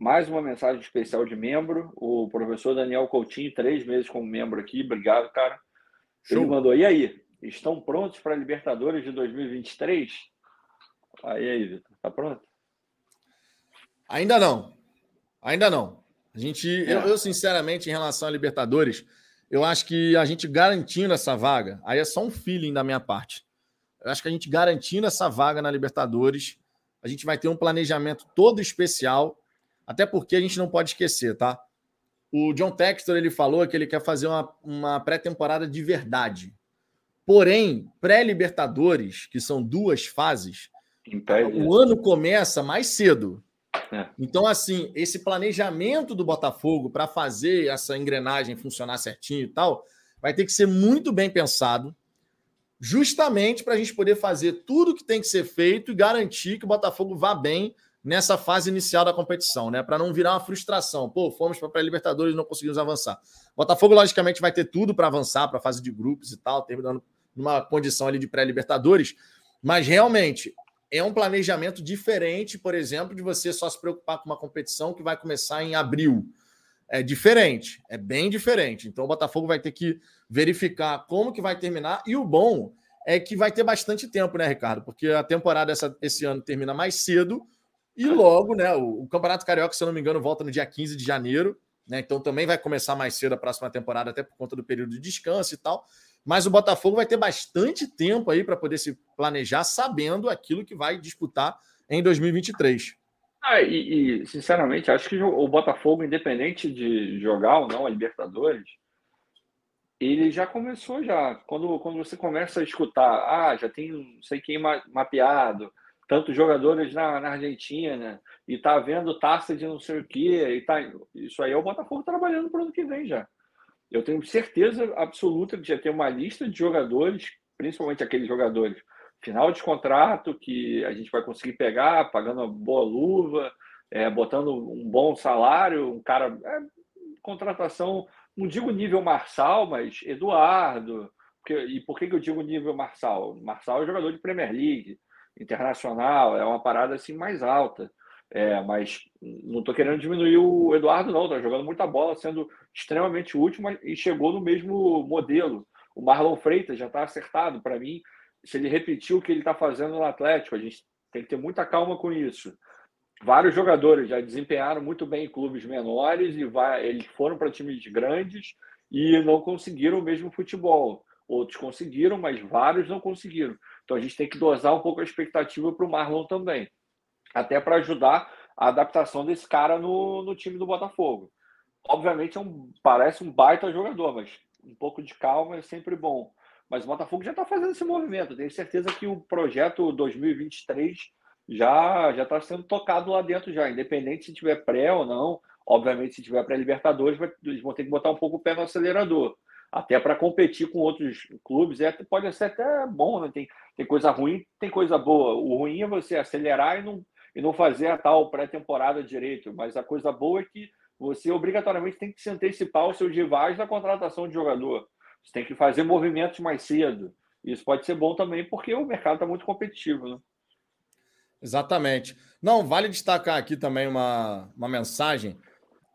mais uma mensagem especial de membro, o professor Daniel Coutinho, três meses como membro aqui, obrigado, cara. Show. Ele mandou, e aí, estão prontos para a Libertadores de 2023? Aí, aí, Vitor, tá pronto? Ainda não, ainda não. A gente, é. eu, eu, sinceramente, em relação à Libertadores, eu acho que a gente garantindo essa vaga, aí é só um feeling da minha parte. Eu acho que a gente garantindo essa vaga na Libertadores, a gente vai ter um planejamento todo especial, até porque a gente não pode esquecer, tá? O John Textor ele falou que ele quer fazer uma, uma pré-temporada de verdade. Porém, pré-Libertadores, que são duas fases, o ano começa mais cedo. É. Então, assim, esse planejamento do Botafogo para fazer essa engrenagem funcionar certinho e tal, vai ter que ser muito bem pensado, justamente para a gente poder fazer tudo que tem que ser feito e garantir que o Botafogo vá bem nessa fase inicial da competição, né? Para não virar uma frustração. Pô, fomos para a Libertadores e não conseguimos avançar. Botafogo, logicamente, vai ter tudo para avançar para a fase de grupos e tal, terminando numa condição ali de pré-Libertadores, mas realmente é um planejamento diferente, por exemplo, de você só se preocupar com uma competição que vai começar em abril. É diferente, é bem diferente. Então o Botafogo vai ter que verificar como que vai terminar. E o bom é que vai ter bastante tempo, né, Ricardo? Porque a temporada essa, esse ano termina mais cedo e logo, né, o, o, Campeonato Carioca, se eu não me engano, volta no dia 15 de janeiro, né? Então também vai começar mais cedo a próxima temporada, até por conta do período de descanso e tal. Mas o Botafogo vai ter bastante tempo aí para poder se planejar, sabendo aquilo que vai disputar em 2023. Ah, e, e, sinceramente, acho que o Botafogo, independente de jogar ou não a Libertadores, ele já começou já. Quando, quando você começa a escutar, ah, já tem não sei quem mapeado, tantos jogadores na, na Argentina, e tá vendo taça de não sei o quê, e tá, isso aí é o Botafogo trabalhando para o ano que vem já. Eu tenho certeza absoluta de já ter uma lista de jogadores, principalmente aqueles jogadores final de contrato que a gente vai conseguir pegar, pagando uma boa luva, é, botando um bom salário, um cara. É, contratação, não digo nível Marçal, mas Eduardo. Porque, e por que, que eu digo nível Marçal? Marçal é jogador de Premier League, internacional, é uma parada assim mais alta. É, mas não estou querendo diminuir o Eduardo, não. Está jogando muita bola, sendo extremamente útil e chegou no mesmo modelo. O Marlon Freitas já está acertado. Para mim, se ele repetir o que ele está fazendo no Atlético, a gente tem que ter muita calma com isso. Vários jogadores já desempenharam muito bem em clubes menores e vai, eles foram para times grandes e não conseguiram o mesmo futebol. Outros conseguiram, mas vários não conseguiram. Então a gente tem que dosar um pouco a expectativa para o Marlon também até para ajudar a adaptação desse cara no, no time do Botafogo. Obviamente é um, parece um baita jogador, mas um pouco de calma é sempre bom. Mas o Botafogo já está fazendo esse movimento. Tenho certeza que o projeto 2023 já já está sendo tocado lá dentro já, independente se tiver pré ou não. Obviamente, se tiver pré-Libertadores, eles vão ter que botar um pouco o pé no acelerador. Até para competir com outros clubes, é, pode ser até bom, né? Tem, tem coisa ruim, tem coisa boa. O ruim é você acelerar e não, e não fazer a tal pré-temporada direito. Mas a coisa boa é que você obrigatoriamente tem que se antecipar os seus rivais na contratação de jogador. Você tem que fazer movimentos mais cedo. Isso pode ser bom também, porque o mercado está muito competitivo. Né? Exatamente. Não, vale destacar aqui também uma, uma mensagem.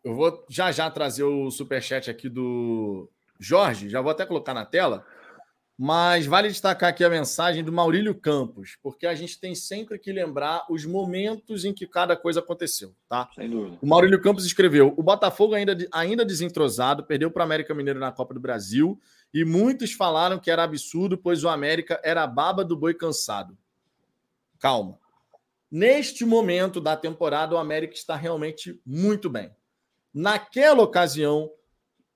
Eu vou já já trazer o superchat aqui do Jorge, já vou até colocar na tela. Mas vale destacar aqui a mensagem do Maurílio Campos, porque a gente tem sempre que lembrar os momentos em que cada coisa aconteceu, tá? Sem dúvida. O Maurílio Campos escreveu: o Botafogo ainda, ainda desentrosado, perdeu para o América Mineiro na Copa do Brasil, e muitos falaram que era absurdo, pois o América era a baba do boi cansado. Calma. Neste momento da temporada, o América está realmente muito bem. Naquela ocasião,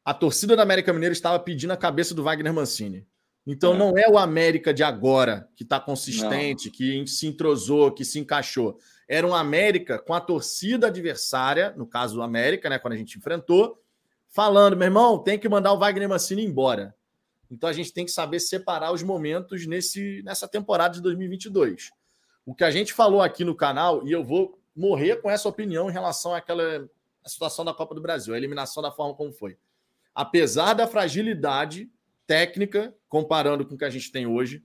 a torcida do América Mineiro estava pedindo a cabeça do Wagner Mancini. Então é. não é o América de agora que está consistente, não. que se entrosou, que se encaixou. Era um América com a torcida adversária, no caso do América, né, quando a gente enfrentou, falando, meu irmão, tem que mandar o Wagner Mancini embora. Então a gente tem que saber separar os momentos nesse, nessa temporada de 2022. O que a gente falou aqui no canal, e eu vou morrer com essa opinião em relação àquela situação da Copa do Brasil, a eliminação da forma como foi. Apesar da fragilidade técnica, comparando com o que a gente tem hoje.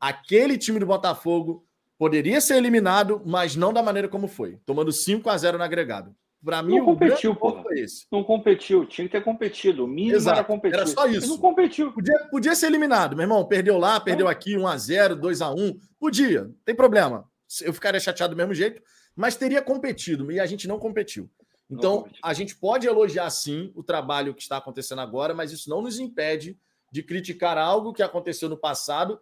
Aquele time do Botafogo poderia ser eliminado, mas não da maneira como foi, tomando 5 a 0 no agregado. Para mim, não competiu, pô. Não competiu, tinha que ter competido. O mínimo Exato. era competir. Era só isso. não competiu. Podia, podia ser eliminado, meu irmão. Perdeu lá, perdeu é. aqui, 1 a 0 2 a 1 Podia, não tem problema. Eu ficaria chateado do mesmo jeito, mas teria competido. E a gente não competiu. Então, a gente pode elogiar sim o trabalho que está acontecendo agora, mas isso não nos impede de criticar algo que aconteceu no passado,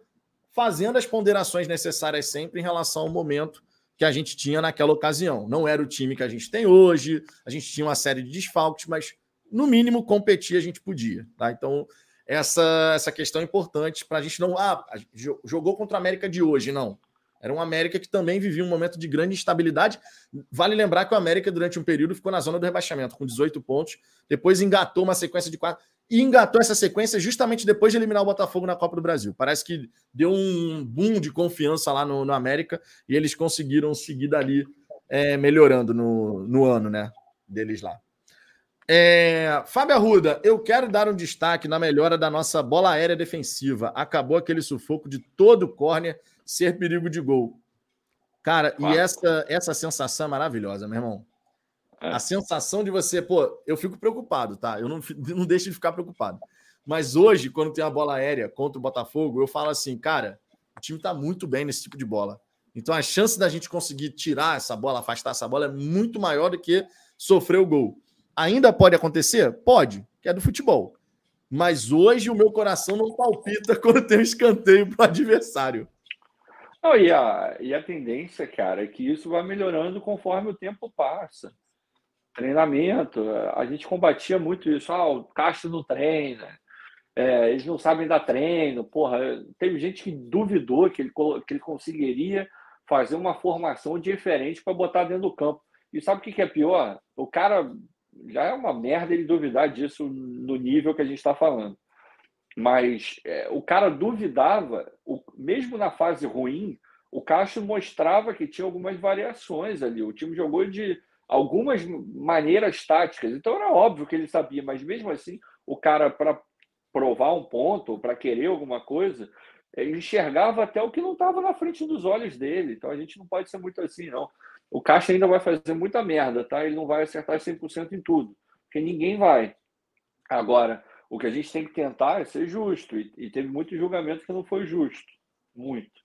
fazendo as ponderações necessárias sempre em relação ao momento que a gente tinha naquela ocasião. Não era o time que a gente tem hoje, a gente tinha uma série de desfalques, mas no mínimo competir a gente podia. Tá? Então, essa, essa questão é importante para a gente não. Ah, jogou contra a América de hoje, não. Era um América que também vivia um momento de grande instabilidade. Vale lembrar que o América, durante um período, ficou na zona do rebaixamento, com 18 pontos. Depois engatou uma sequência de quatro. E engatou essa sequência justamente depois de eliminar o Botafogo na Copa do Brasil. Parece que deu um boom de confiança lá no, no América e eles conseguiram seguir dali é, melhorando no, no ano né, deles lá. É, Fábio Arruda, eu quero dar um destaque na melhora da nossa bola aérea defensiva. Acabou aquele sufoco de todo o córner ser perigo de gol. Cara, claro. e essa, essa sensação é maravilhosa, meu irmão. É. A sensação de você, pô, eu fico preocupado, tá? Eu não, não deixo de ficar preocupado. Mas hoje, quando tem a bola aérea contra o Botafogo, eu falo assim, cara, o time tá muito bem nesse tipo de bola. Então a chance da gente conseguir tirar essa bola, afastar essa bola é muito maior do que sofrer o gol. Ainda pode acontecer? Pode, que é do futebol. Mas hoje o meu coração não palpita quando tem um escanteio para o adversário. Não, e, a, e a tendência, cara, é que isso vai melhorando conforme o tempo passa. Treinamento, a gente combatia muito isso. Ah, o Castro não treina, é, eles não sabem dar treino. Porra, teve gente que duvidou que ele, que ele conseguiria fazer uma formação diferente para botar dentro do campo. E sabe o que é pior? O cara já é uma merda ele duvidar disso no nível que a gente está falando. Mas é, o cara duvidava, o, mesmo na fase ruim, o Castro mostrava que tinha algumas variações ali. O time jogou de algumas maneiras táticas. Então era óbvio que ele sabia, mas mesmo assim, o cara, para provar um ponto, para querer alguma coisa, ele enxergava até o que não estava na frente dos olhos dele. Então a gente não pode ser muito assim, não. O Caixa ainda vai fazer muita merda, tá? Ele não vai acertar 100% em tudo, porque ninguém vai. Agora, o que a gente tem que tentar é ser justo. E, e teve muito julgamento que não foi justo. Muito.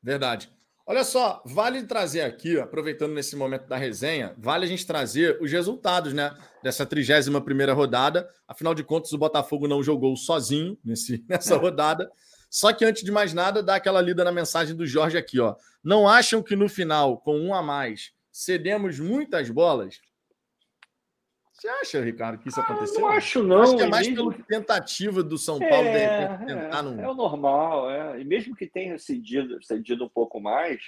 Verdade. Olha só, vale trazer aqui, aproveitando nesse momento da resenha, vale a gente trazer os resultados, né? Dessa 31 primeira rodada. Afinal de contas, o Botafogo não jogou sozinho nesse, nessa rodada. Só que antes de mais nada, dá aquela lida na mensagem do Jorge aqui, ó. Não acham que no final, com um a mais, cedemos muitas bolas? Você acha, Ricardo, que isso ah, aconteceu? Não acho, não. Acho que é mais pela tentativa do São Paulo é, de tentar é, no... é o normal, é. E mesmo que tenha cedido, cedido um pouco mais,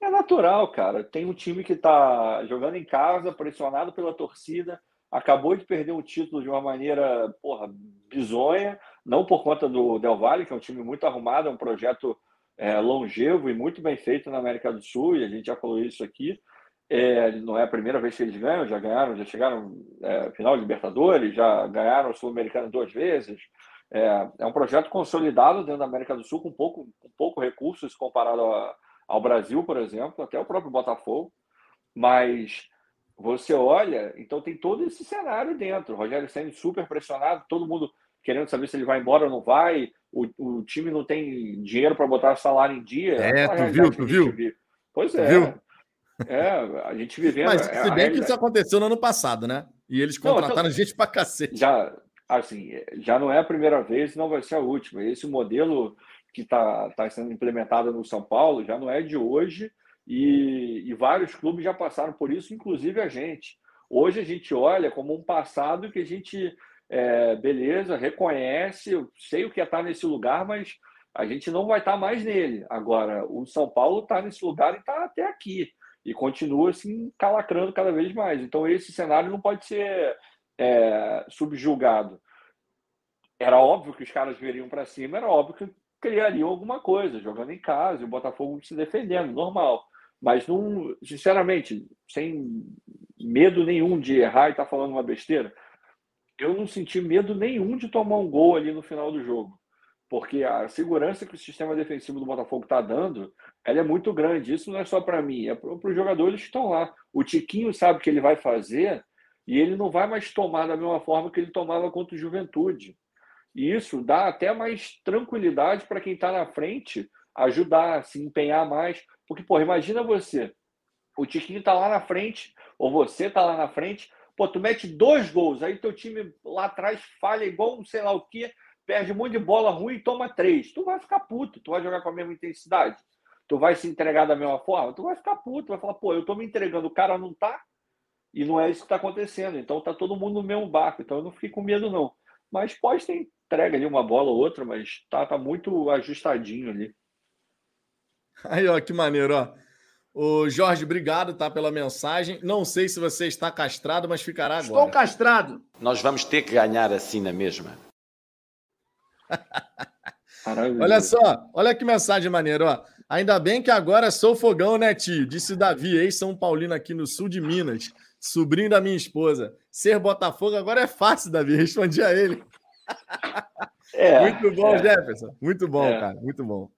é natural, cara. Tem um time que está jogando em casa, pressionado pela torcida, acabou de perder um título de uma maneira, porra, bizonha, não por conta do Del Valle, que é um time muito arrumado, é um projeto é, longevo e muito bem feito na América do Sul, e a gente já falou isso aqui, é, não é a primeira vez que eles ganham, já ganharam, já chegaram é, final de Libertadores, já ganharam o Sul-Americano duas vezes. É, é, um projeto consolidado dentro da América do Sul, com pouco, com pouco recursos comparado a, ao Brasil, por exemplo, até o próprio Botafogo. Mas você olha, então tem todo esse cenário dentro. O Rogério sendo super pressionado, todo mundo querendo saber se ele vai embora ou não vai. O, o time não tem dinheiro para botar salário em dia. É, tu viu, tu viu? Pois é. Viu? É, a gente vivendo. Mas se bem que isso aconteceu no ano passado, né? E eles contrataram não, então, gente para cacete. Já, assim, já não é a primeira vez, não vai ser a última. Esse modelo que está tá sendo implementado no São Paulo já não é de hoje e, e vários clubes já passaram por isso, inclusive a gente. Hoje a gente olha como um passado que a gente, é, beleza, reconhece, eu sei o que é estar nesse lugar, mas a gente não vai estar mais nele. Agora, o São Paulo está nesse lugar e está até aqui e continua assim calacrando cada vez mais. Então esse cenário não pode ser é, subjulgado. Era óbvio que os caras viriam para cima, era óbvio que criariam alguma coisa, jogando em casa, e o Botafogo se defendendo, normal. Mas não, sinceramente, sem medo nenhum de errar e estar tá falando uma besteira, eu não senti medo nenhum de tomar um gol ali no final do jogo porque a segurança que o sistema defensivo do Botafogo está dando, ela é muito grande. Isso não é só para mim, é para os jogadores que estão lá. O Tiquinho sabe o que ele vai fazer e ele não vai mais tomar da mesma forma que ele tomava contra o Juventude. E isso dá até mais tranquilidade para quem está na frente ajudar, se empenhar mais. Porque, pô, imagina você, o Tiquinho está lá na frente, ou você tá lá na frente, pô, tu mete dois gols, aí teu time lá atrás falha igual um sei lá o quê, perde um monte de bola ruim e toma três. Tu vai ficar puto, tu vai jogar com a mesma intensidade, tu vai se entregar da mesma forma, tu vai ficar puto, vai falar, pô, eu tô me entregando, o cara não tá, e não é isso que tá acontecendo. Então tá todo mundo no mesmo barco, então eu não fiquei com medo, não. Mas pode ter entrega ali uma bola ou outra, mas tá, tá muito ajustadinho ali. Aí, ó, que maneiro, ó. O Jorge, obrigado, tá, pela mensagem. Não sei se você está castrado, mas ficará agora. Estou castrado. Nós vamos ter que ganhar assim na mesma. Olha só, olha que mensagem maneira, ó. Ainda bem que agora sou fogão, né, tio? Disse Davi, ex-São Paulino aqui no sul de Minas, sobrinho da minha esposa. Ser Botafogo agora é fácil, Davi. Respondi a ele. É, muito bom, é. Jefferson. Muito bom, é. cara. Muito bom.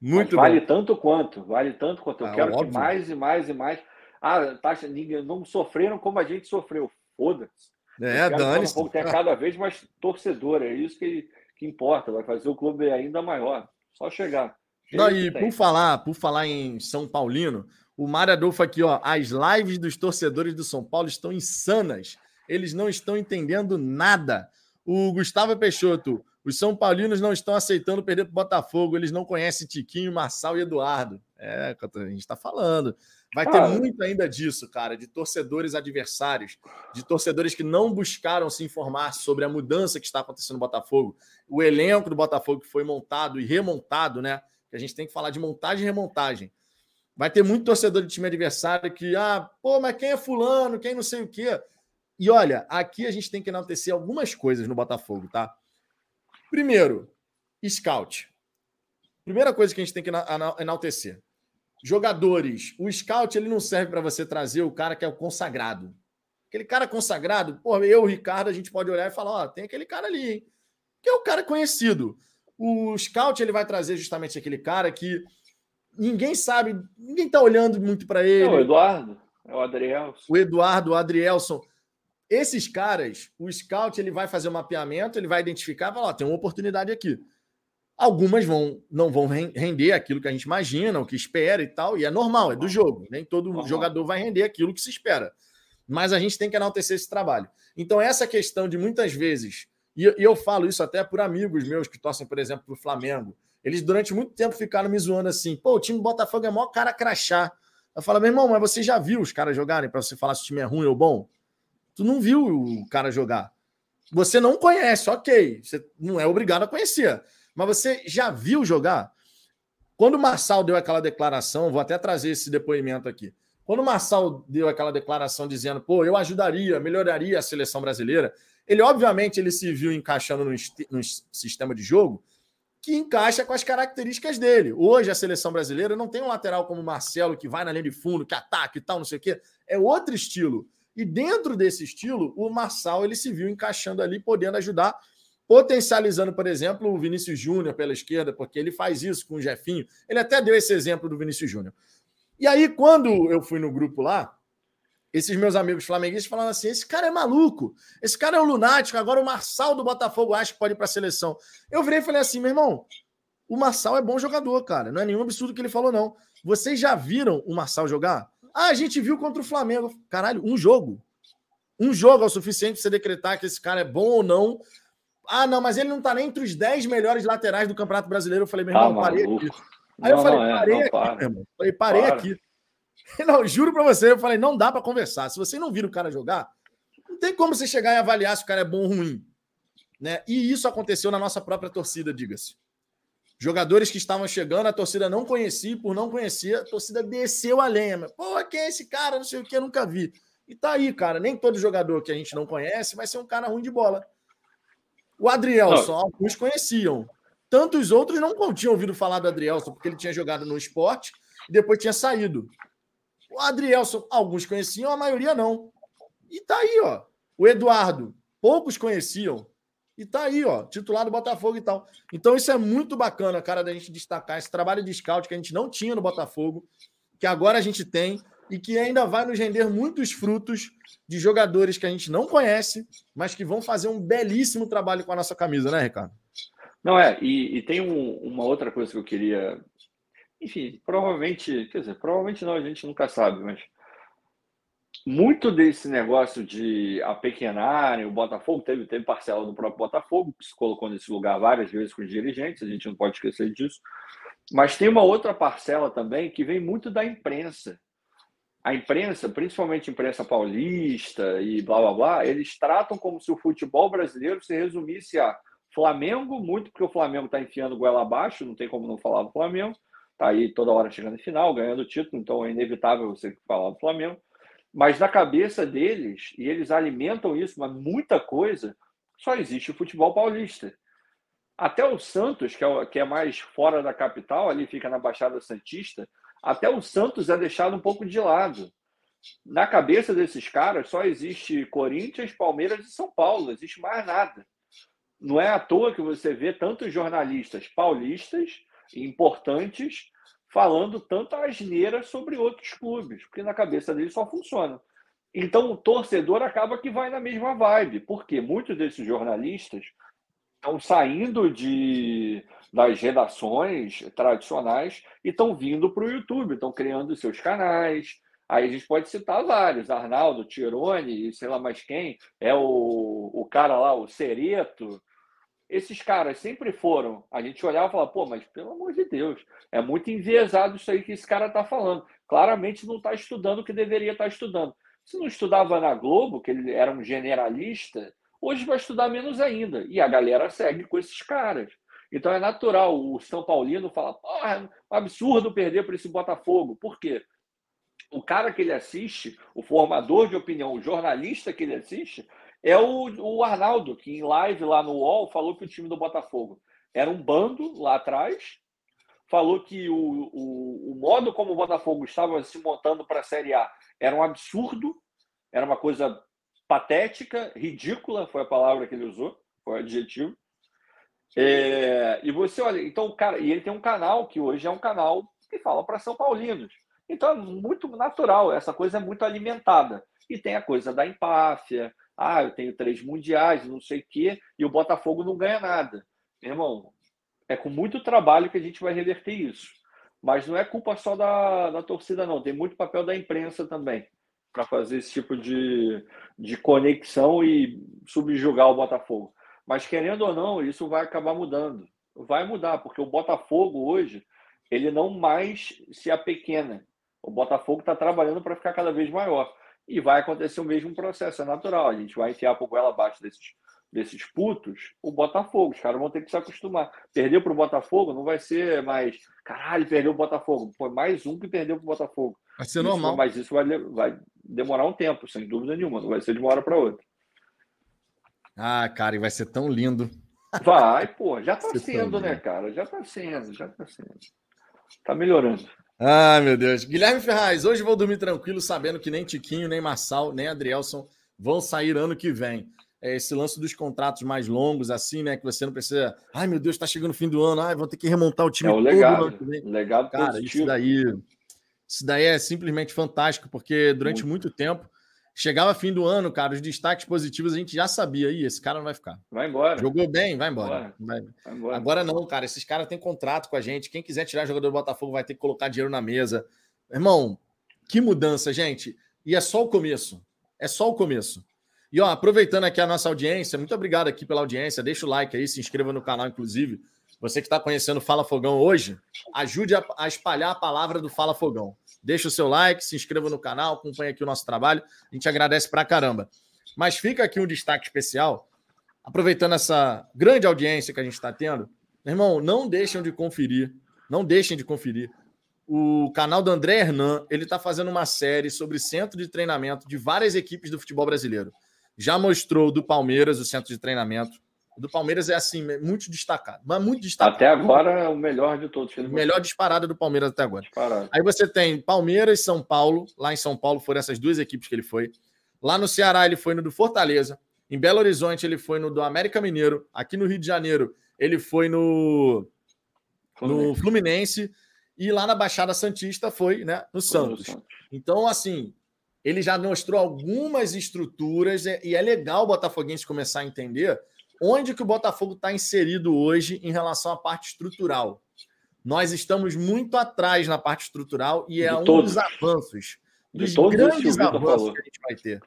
Muito Mas vale bom. tanto quanto. Vale tanto quanto. Eu ah, quero óbvio. que mais e mais e mais. Ah, taxa, ninguém não sofreram como a gente sofreu. Foda-se. É, Dani. Tem cada vez mais torcedor. É isso que, que importa. Vai fazer o clube ainda maior. Só chegar. Não, e por falar, por falar em São Paulino, o Mário Adolfo aqui, ó. As lives dos torcedores do São Paulo estão insanas. Eles não estão entendendo nada. O Gustavo Peixoto, os São Paulinos não estão aceitando perder para o Botafogo. Eles não conhecem Tiquinho, Marçal e Eduardo. É, a gente está falando. Vai ter muito ainda disso, cara, de torcedores adversários, de torcedores que não buscaram se informar sobre a mudança que está acontecendo no Botafogo. O elenco do Botafogo que foi montado e remontado, né? Que a gente tem que falar de montagem e remontagem. Vai ter muito torcedor de time adversário que, ah, pô, mas quem é fulano, quem não sei o quê. E olha, aqui a gente tem que enaltecer algumas coisas no Botafogo, tá? Primeiro, scout. Primeira coisa que a gente tem que enaltecer. Jogadores, o scout ele não serve para você trazer o cara que é o consagrado. Aquele cara consagrado, pô, eu, o Ricardo, a gente pode olhar e falar, ó, tem aquele cara ali, hein? Que é o cara conhecido. O scout ele vai trazer justamente aquele cara que ninguém sabe, ninguém tá olhando muito para ele. É o Eduardo, é o Adrielson. O Eduardo, o Adrielson. Esses caras, o scout ele vai fazer o um mapeamento, ele vai identificar, vai lá, tem uma oportunidade aqui. Algumas vão não vão render aquilo que a gente imagina, o que espera e tal, e é normal, é do jogo. Nem todo uhum. jogador vai render aquilo que se espera. Mas a gente tem que enaltecer esse trabalho. Então, essa questão de muitas vezes, e eu falo isso até por amigos meus que torcem, por exemplo, para o Flamengo, eles durante muito tempo ficaram me zoando assim: pô, o time do Botafogo é maior cara crachá. Eu falo, meu irmão, mas você já viu os caras jogarem para você falar se o time é ruim ou bom? Tu não viu o cara jogar. Você não conhece, ok. Você não é obrigado a conhecer. Mas você já viu jogar? Quando o Marçal deu aquela declaração, vou até trazer esse depoimento aqui. Quando o Marçal deu aquela declaração dizendo, pô, eu ajudaria, melhoraria a seleção brasileira, ele obviamente ele se viu encaixando no, sistema de jogo que encaixa com as características dele. Hoje a seleção brasileira não tem um lateral como o Marcelo que vai na linha de fundo, que ataca e tal, não sei o quê. É outro estilo. E dentro desse estilo, o Marçal ele se viu encaixando ali, podendo ajudar, potencializando, por exemplo, o Vinícius Júnior pela esquerda, porque ele faz isso com o Jefinho. Ele até deu esse exemplo do Vinícius Júnior. E aí, quando eu fui no grupo lá, esses meus amigos flamenguistas falando assim: esse cara é maluco, esse cara é um lunático, agora o Marçal do Botafogo acha que pode ir para a seleção. Eu virei e falei assim: meu irmão, o Marçal é bom jogador, cara. Não é nenhum absurdo que ele falou, não. Vocês já viram o Marçal jogar? Ah, a gente viu contra o Flamengo. Caralho, um jogo. Um jogo é o suficiente para você decretar que esse cara é bom ou não. Ah, não, mas ele não tá nem entre os 10 melhores laterais do Campeonato Brasileiro. Eu falei, meu irmão, ah, parei aqui. Aí não, eu falei, é, parei é, aqui, para. meu irmão. Falei, parei para. aqui. Não, juro para você, eu falei, não dá para conversar. Se você não vira o cara jogar, não tem como você chegar e avaliar se o cara é bom ou ruim. Né? E isso aconteceu na nossa própria torcida, diga-se. Jogadores que estavam chegando, a torcida não conhecia, por não conhecer, a torcida desceu a lenha. Pô, quem é esse cara? Não sei o que, eu nunca vi. E tá aí, cara. Nem todo jogador que a gente não conhece vai ser um cara ruim de bola. O Adrielson, não. alguns conheciam. Tantos outros não tinham ouvido falar do Adrielson, porque ele tinha jogado no esporte e depois tinha saído. O Adrielson, alguns conheciam, a maioria não. E tá aí, ó. O Eduardo, poucos conheciam. E tá aí, ó, titular do Botafogo e tal. Então isso é muito bacana, cara, da gente destacar esse trabalho de scout que a gente não tinha no Botafogo, que agora a gente tem e que ainda vai nos render muitos frutos de jogadores que a gente não conhece, mas que vão fazer um belíssimo trabalho com a nossa camisa, né, Ricardo? Não é, e, e tem um, uma outra coisa que eu queria. Enfim, provavelmente, quer dizer, provavelmente não, a gente nunca sabe, mas muito desse negócio de apequenarem o Botafogo, teve, teve parcela do próprio Botafogo, que se colocou nesse lugar várias vezes com os dirigentes, a gente não pode esquecer disso. Mas tem uma outra parcela também que vem muito da imprensa. A imprensa, principalmente a imprensa paulista e blá blá blá, eles tratam como se o futebol brasileiro se resumisse a Flamengo, muito porque o Flamengo está enfiando goela abaixo, não tem como não falar do Flamengo, está aí toda hora chegando em final, ganhando título, então é inevitável você falar do Flamengo. Mas na cabeça deles, e eles alimentam isso, mas muita coisa, só existe o futebol paulista. Até o Santos, que é, que é mais fora da capital, ali fica na Baixada Santista, até o Santos é deixado um pouco de lado. Na cabeça desses caras só existe Corinthians, Palmeiras e São Paulo, não existe mais nada. Não é à toa que você vê tantos jornalistas paulistas importantes falando tanta asneira sobre outros clubes, porque na cabeça deles só funciona. Então o torcedor acaba que vai na mesma vibe, porque muitos desses jornalistas estão saindo de, das redações tradicionais e estão vindo para o YouTube, estão criando seus canais. Aí a gente pode citar vários, Arnaldo, Tirone, sei lá mais quem, é o, o cara lá, o Cereto, esses caras sempre foram. A gente olhava e falava, pô, mas pelo amor de Deus, é muito enviesado isso aí que esse cara está falando. Claramente não está estudando o que deveria estar tá estudando. Se não estudava na Globo, que ele era um generalista, hoje vai estudar menos ainda. E a galera segue com esses caras. Então é natural o São Paulino falar, porra, é um absurdo perder para esse Botafogo. Por quê? O cara que ele assiste, o formador de opinião, o jornalista que ele assiste, é o, o Arnaldo, que em live lá no UOL falou que o time do Botafogo era um bando lá atrás, falou que o, o, o modo como o Botafogo estava se montando para a Série A era um absurdo, era uma coisa patética, ridícula, foi a palavra que ele usou, foi o adjetivo. É, e você olha, então o cara, e ele tem um canal que hoje é um canal que fala para São Paulinos. Então é muito natural, essa coisa é muito alimentada. E tem a coisa da empáfia, ah, eu tenho três mundiais, não sei o quê, e o Botafogo não ganha nada. Meu irmão, é com muito trabalho que a gente vai reverter isso. Mas não é culpa só da, da torcida, não. Tem muito papel da imprensa também para fazer esse tipo de, de conexão e subjugar o Botafogo. Mas querendo ou não, isso vai acabar mudando. Vai mudar, porque o Botafogo hoje ele não mais se apequena. O Botafogo está trabalhando para ficar cada vez maior. E vai acontecer o mesmo processo, é natural. A gente vai enfiar por goela abaixo desses, desses putos o Botafogo. Os caras vão ter que se acostumar. Perdeu para o Botafogo não vai ser mais. Caralho, perdeu o Botafogo. Foi mais um que perdeu para o Botafogo. Vai ser normal. mas isso vai, vai demorar um tempo, sem dúvida nenhuma. Não vai ser de uma hora para outra. Ah, cara, e vai ser tão lindo. Vai, pô. Já está sendo, né, cara? Já está sendo, já está sendo. Está melhorando. Ai, meu Deus. Guilherme Ferraz, hoje vou dormir tranquilo, sabendo que nem Tiquinho, nem Marçal, nem Adrielson vão sair ano que vem. É esse lance dos contratos mais longos, assim, né? Que você não precisa. Ai, meu Deus, está chegando o fim do ano. Ai, vou ter que remontar o time é o legado, legado Cara, positivo. isso daí, isso daí é simplesmente fantástico, porque durante muito, muito tempo Chegava fim do ano, cara, os destaques positivos a gente já sabia. Ih, esse cara não vai ficar. Vai embora. Jogou bem, vai embora. Vai. Vai embora. Agora não, cara. Esses caras têm contrato com a gente. Quem quiser tirar jogador do Botafogo vai ter que colocar dinheiro na mesa. Irmão, que mudança, gente. E é só o começo. É só o começo. E ó, aproveitando aqui a nossa audiência, muito obrigado aqui pela audiência. Deixa o like aí, se inscreva no canal, inclusive. Você que está conhecendo Fala Fogão hoje, ajude a, a espalhar a palavra do Fala Fogão. Deixa o seu like, se inscreva no canal, acompanhe aqui o nosso trabalho. A gente agradece pra caramba. Mas fica aqui um destaque especial, aproveitando essa grande audiência que a gente está tendo. Meu irmão, não deixem de conferir, não deixem de conferir. O canal do André Hernan, ele está fazendo uma série sobre centro de treinamento de várias equipes do futebol brasileiro. Já mostrou do Palmeiras o centro de treinamento, do Palmeiras é assim, muito destacado. Mas muito destacado. Até agora é o melhor de todos. O melhor disparada do Palmeiras até agora. Disparado. Aí você tem Palmeiras e São Paulo. Lá em São Paulo foram essas duas equipes que ele foi. Lá no Ceará ele foi no do Fortaleza. Em Belo Horizonte ele foi no do América Mineiro. Aqui no Rio de Janeiro ele foi no, Fluminense. no Fluminense. E lá na Baixada Santista foi né, no Santos. Santos. Então, assim, ele já mostrou algumas estruturas e é legal o Botafoguense começar a entender onde que o Botafogo está inserido hoje em relação à parte estrutural. Nós estamos muito atrás na parte estrutural e é um dos avanços. dos grandes avanços que a gente vai ter.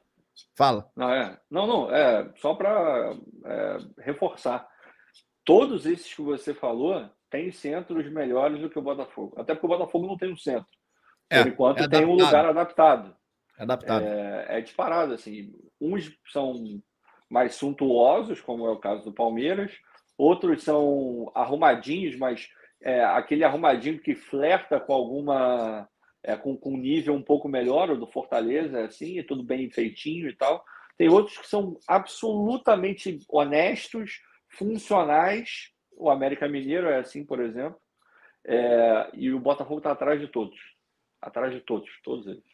Fala. Não, é. não, não, é só para é, reforçar. Todos esses que você falou têm centros melhores do que o Botafogo. Até porque o Botafogo não tem um centro. É, Por enquanto é tem um lugar adaptado. Adaptado. É, é disparado, assim. Uns são mais suntuosos, como é o caso do Palmeiras, outros são arrumadinhos, mas é, aquele arrumadinho que flerta com alguma. É, com, com um nível um pouco melhor, o do Fortaleza, é assim, é tudo bem feitinho e tal. Tem outros que são absolutamente honestos, funcionais. O América Mineiro é assim, por exemplo. É, e o Botafogo está atrás de todos. Atrás de todos, todos eles.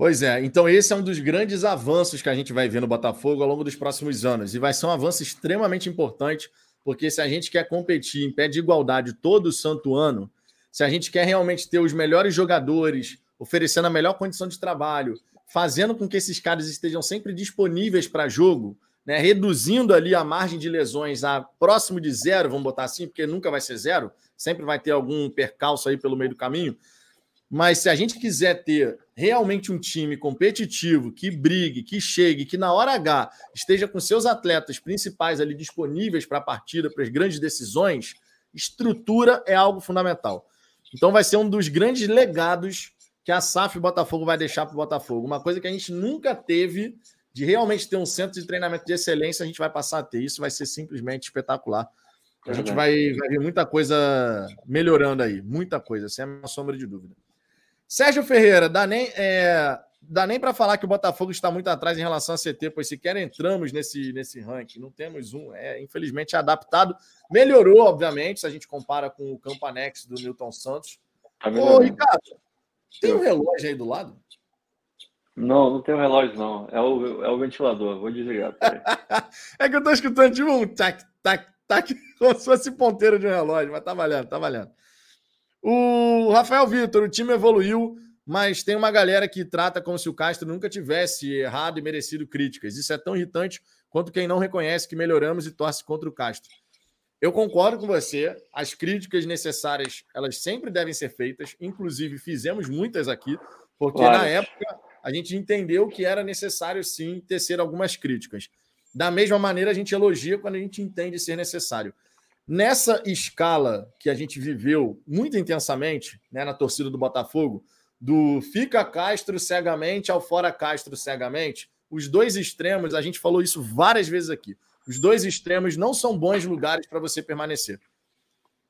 Pois é, então esse é um dos grandes avanços que a gente vai ver no Botafogo ao longo dos próximos anos. E vai ser um avanço extremamente importante, porque se a gente quer competir em pé de igualdade todo santo ano, se a gente quer realmente ter os melhores jogadores, oferecendo a melhor condição de trabalho, fazendo com que esses caras estejam sempre disponíveis para jogo, né, reduzindo ali a margem de lesões a próximo de zero, vamos botar assim, porque nunca vai ser zero, sempre vai ter algum percalço aí pelo meio do caminho. Mas se a gente quiser ter realmente um time competitivo, que brigue, que chegue, que na hora H esteja com seus atletas principais ali disponíveis para a partida, para as grandes decisões, estrutura é algo fundamental. Então vai ser um dos grandes legados que a SAF Botafogo vai deixar para o Botafogo. Uma coisa que a gente nunca teve de realmente ter um centro de treinamento de excelência, a gente vai passar a ter. Isso vai ser simplesmente espetacular. A gente vai, vai ver muita coisa melhorando aí, muita coisa, sem a sombra de dúvida. Sérgio Ferreira, dá nem, é, dá nem para falar que o Botafogo está muito atrás em relação a CT, pois sequer entramos nesse, nesse ranking. Não temos um, é infelizmente adaptado. Melhorou, obviamente, se a gente compara com o campo anexo do Newton Santos. Tá Ô, Ricardo, tem um relógio aí do lado? Não, não tem um relógio, não. É o, é o ventilador. Vou desligar. é que eu estou escutando tipo um tac, tac, tac, como se fosse ponteiro de um relógio, mas tá valendo, tá valendo. O Rafael Vitor, o time evoluiu, mas tem uma galera que trata como se o Castro nunca tivesse errado e merecido críticas. Isso é tão irritante quanto quem não reconhece que melhoramos e torce contra o Castro. Eu concordo com você. As críticas necessárias, elas sempre devem ser feitas. Inclusive, fizemos muitas aqui, porque claro. na época a gente entendeu que era necessário sim tecer algumas críticas. Da mesma maneira, a gente elogia quando a gente entende ser necessário. Nessa escala que a gente viveu muito intensamente né, na torcida do Botafogo, do fica Castro cegamente ao fora Castro cegamente, os dois extremos, a gente falou isso várias vezes aqui. Os dois extremos não são bons lugares para você permanecer.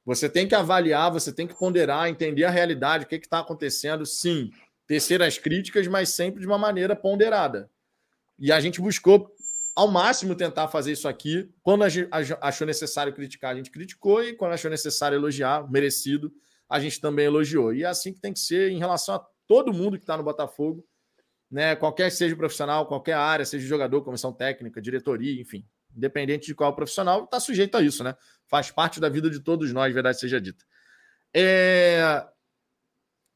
Você tem que avaliar, você tem que ponderar, entender a realidade, o que está acontecendo. Sim, tecer as críticas, mas sempre de uma maneira ponderada. E a gente buscou ao máximo tentar fazer isso aqui. Quando achou necessário criticar, a gente criticou, e quando achou necessário elogiar, merecido, a gente também elogiou. E é assim que tem que ser em relação a todo mundo que está no Botafogo, né? Qualquer seja profissional, qualquer área, seja jogador, comissão técnica, diretoria, enfim, independente de qual profissional, está sujeito a isso, né? Faz parte da vida de todos nós, verdade seja dita. É...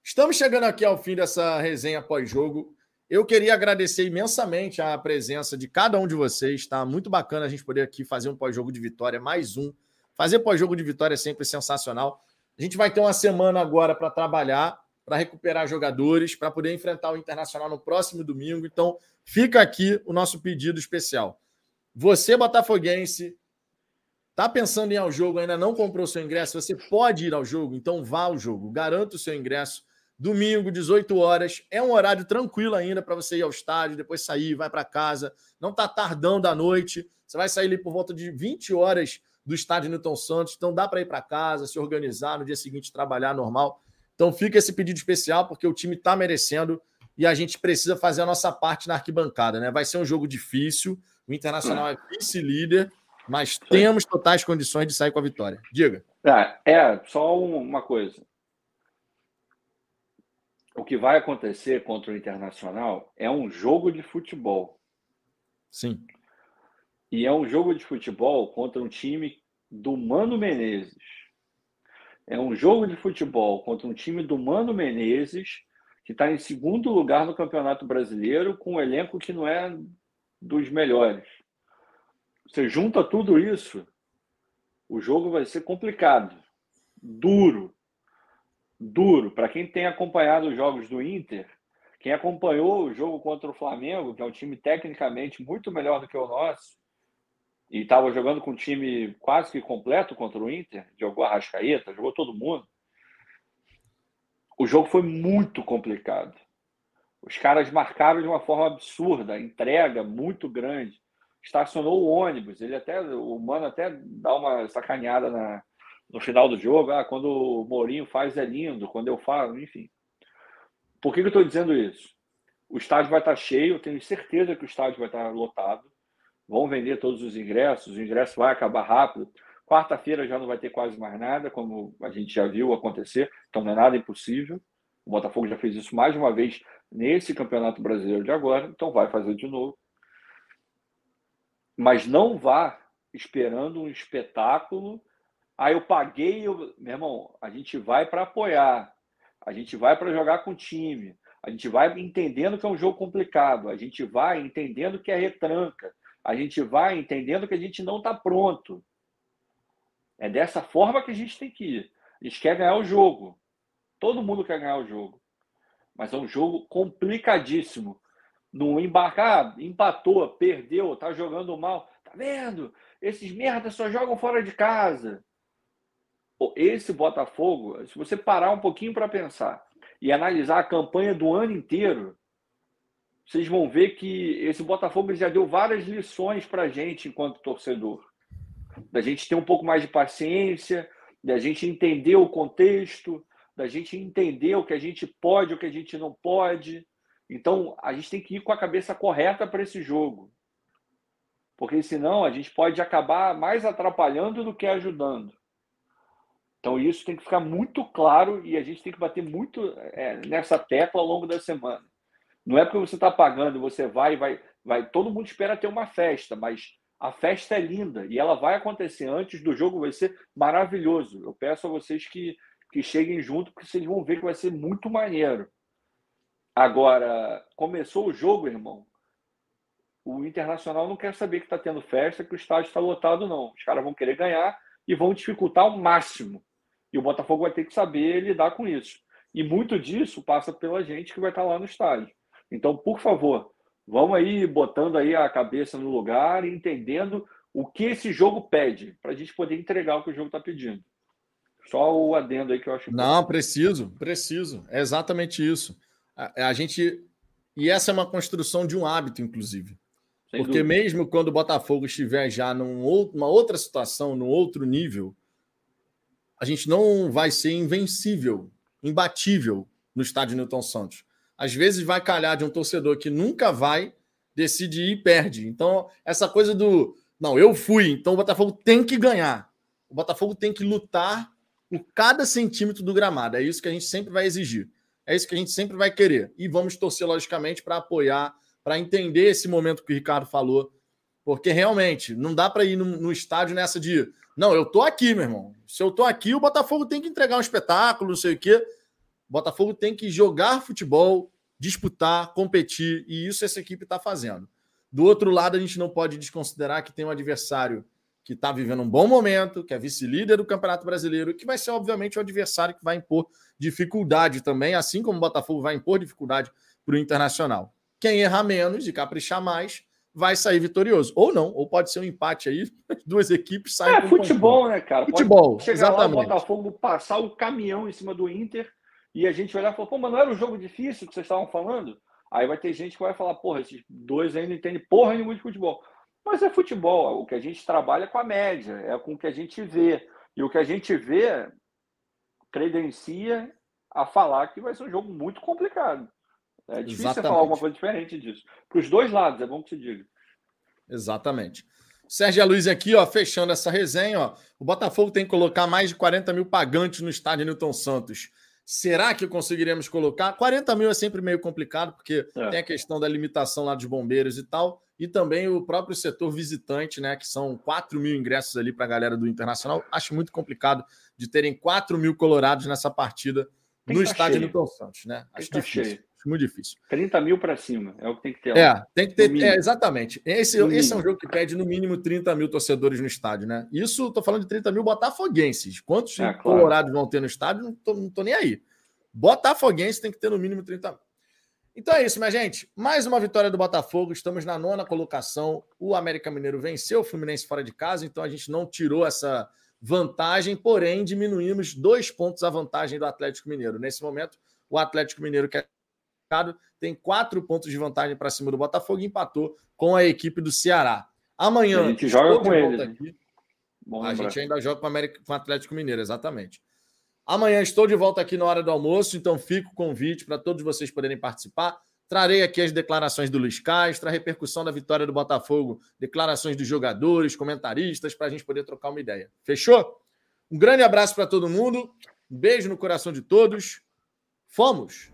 Estamos chegando aqui ao fim dessa resenha pós-jogo. Eu queria agradecer imensamente a presença de cada um de vocês, tá? Muito bacana a gente poder aqui fazer um pós-jogo de vitória, mais um. Fazer pós-jogo de vitória é sempre sensacional. A gente vai ter uma semana agora para trabalhar, para recuperar jogadores, para poder enfrentar o Internacional no próximo domingo. Então, fica aqui o nosso pedido especial. Você, botafoguense, tá pensando em ir ao jogo, ainda não comprou seu ingresso, você pode ir ao jogo, então vá ao jogo. Garanta o seu ingresso Domingo, 18 horas. É um horário tranquilo ainda para você ir ao estádio, depois sair, vai para casa. Não está tardão da noite. Você vai sair ali por volta de 20 horas do estádio Newton Santos. Então dá para ir para casa, se organizar, no dia seguinte trabalhar normal. Então fica esse pedido especial, porque o time está merecendo e a gente precisa fazer a nossa parte na arquibancada. Né? Vai ser um jogo difícil. O Internacional é vice-líder, mas temos totais condições de sair com a vitória. Diga. É, é só uma coisa o que vai acontecer contra o Internacional é um jogo de futebol. Sim. E é um jogo de futebol contra um time do Mano Menezes. É um jogo de futebol contra um time do Mano Menezes, que está em segundo lugar no Campeonato Brasileiro, com um elenco que não é dos melhores. Você junta tudo isso, o jogo vai ser complicado, duro, duro. Para quem tem acompanhado os jogos do Inter, Quem acompanhou o jogo contra o Flamengo, que é um time tecnicamente muito melhor do que o nosso, e estava jogando com um time quase que completo contra o Inter, jogou a Rascaeta, jogou todo mundo. O jogo foi muito complicado. Os caras marcaram de uma forma absurda, entrega muito grande. Estacionou o ônibus, ele até, o Mano até dá uma sacaneada na, no final do jogo. Ah, quando o Mourinho faz é lindo, quando eu falo, enfim. Por que, que eu estou dizendo isso? O estádio vai estar cheio, tenho certeza que o estádio vai estar lotado. Vão vender todos os ingressos, o ingresso vai acabar rápido. Quarta-feira já não vai ter quase mais nada, como a gente já viu acontecer, então não é nada impossível. O Botafogo já fez isso mais uma vez nesse Campeonato Brasileiro de agora, então vai fazer de novo. Mas não vá esperando um espetáculo. Aí ah, eu paguei, eu... meu irmão, a gente vai para apoiar, a gente vai para jogar com o time, a gente vai entendendo que é um jogo complicado, a gente vai entendendo que é retranca, a gente vai entendendo que a gente não está pronto. É dessa forma que a gente tem que ir. A gente quer ganhar o jogo. Todo mundo quer ganhar o jogo. Mas é um jogo complicadíssimo. Não embarcar, empatou, perdeu, tá jogando mal. Tá vendo? Esses merdas só jogam fora de casa. Esse Botafogo, se você parar um pouquinho para pensar e analisar a campanha do ano inteiro, vocês vão ver que esse Botafogo já deu várias lições para a gente enquanto torcedor. Da gente ter um pouco mais de paciência, da gente entender o contexto, da gente entender o que a gente pode, o que a gente não pode. Então, a gente tem que ir com a cabeça correta para esse jogo. Porque senão a gente pode acabar mais atrapalhando do que ajudando. Então, isso tem que ficar muito claro e a gente tem que bater muito é, nessa tecla ao longo da semana. Não é porque você está pagando, você vai, vai, vai. Todo mundo espera ter uma festa, mas a festa é linda e ela vai acontecer antes do jogo, vai ser maravilhoso. Eu peço a vocês que que cheguem junto, porque vocês vão ver que vai ser muito maneiro. Agora, começou o jogo, irmão. O Internacional não quer saber que está tendo festa, que o estádio está lotado, não. Os caras vão querer ganhar e vão dificultar ao máximo. E o Botafogo vai ter que saber lidar com isso. E muito disso passa pela gente que vai estar lá no estádio. Então, por favor, vamos aí botando aí a cabeça no lugar e entendendo o que esse jogo pede, para a gente poder entregar o que o jogo está pedindo. Só o adendo aí que eu acho. Não, preciso, preciso. É exatamente isso. A, a, gente. E essa é uma construção de um hábito, inclusive. Sem Porque dúvida. mesmo quando o Botafogo estiver já numa outra situação, num outro nível, a gente não vai ser invencível, imbatível no estádio Newton Santos. Às vezes vai calhar de um torcedor que nunca vai, decide ir e perde. Então, essa coisa do. Não, eu fui, então o Botafogo tem que ganhar. O Botafogo tem que lutar por cada centímetro do gramado. É isso que a gente sempre vai exigir. É isso que a gente sempre vai querer. E vamos torcer, logicamente, para apoiar, para entender esse momento que o Ricardo falou. Porque realmente não dá para ir no, no, estádio nessa de. Não, eu tô aqui, meu irmão. Se eu tô aqui, o Botafogo tem que entregar um espetáculo, não sei o quê. O Botafogo tem que jogar futebol, disputar, competir. E isso essa equipe está fazendo. Do outro lado, a gente não pode desconsiderar que tem um adversário que está vivendo um bom momento, que é vice-líder do Campeonato Brasileiro, que vai ser, obviamente, o adversário que vai impor dificuldade também, assim como o Botafogo vai impor dificuldade para o Internacional. Quem errar menos e caprichar mais vai sair vitorioso. Ou não, ou pode ser um empate aí, as duas equipes saem. É futebol, né, cara? Futebol, pode chegar exatamente. lá o Botafogo passar o caminhão em cima do Inter e a gente olhar e falar, pô, mas não era um jogo difícil que vocês estavam falando? Aí vai ter gente que vai falar, porra, esses dois aí não entendem porra nenhuma de futebol. Mas é futebol, o que a gente trabalha com a média, é com o que a gente vê. E o que a gente vê credencia a falar que vai ser um jogo muito complicado. É difícil Exatamente. falar alguma coisa diferente disso. Para os dois lados, é bom que se diga. Exatamente. Sérgio Luiz aqui, ó, fechando essa resenha, ó. O Botafogo tem que colocar mais de 40 mil pagantes no estádio Newton Santos. Será que conseguiremos colocar? 40 mil é sempre meio complicado, porque é. tem a questão da limitação lá dos bombeiros e tal, e também o próprio setor visitante, né? Que são 4 mil ingressos ali para a galera do Internacional. Acho muito complicado de terem 4 mil colorados nessa partida tem no estádio cheio. Newton Santos, né? Acho difícil. Cheio. Acho muito difícil. 30 mil para cima, é o que tem que ter. É, tem que ter. É, exatamente. Esse, esse é um jogo que pede no mínimo 30 mil torcedores no estádio, né? Isso, tô falando de 30 mil botafoguenses. Quantos é, colorados vão ter no estádio? Não tô, não tô nem aí. Botafoguense tem que ter no mínimo 30 mil. Então é isso, minha gente. Mais uma vitória do Botafogo. Estamos na nona colocação. O América Mineiro venceu o Fluminense fora de casa, então a gente não tirou essa vantagem, porém diminuímos dois pontos a vantagem do Atlético Mineiro. Nesse momento, o Atlético Mineiro, que é tem quatro pontos de vantagem para cima do Botafogo e empatou com a equipe do Ceará. Amanhã. A gente joga com ele. Né? Aqui. a gente ainda joga com, América, com o Atlético Mineiro, exatamente. Amanhã estou de volta aqui na hora do almoço, então fico o convite para todos vocês poderem participar. Trarei aqui as declarações do Luiz Castro, a repercussão da vitória do Botafogo, declarações dos jogadores, comentaristas, para a gente poder trocar uma ideia. Fechou? Um grande abraço para todo mundo, um beijo no coração de todos. Fomos!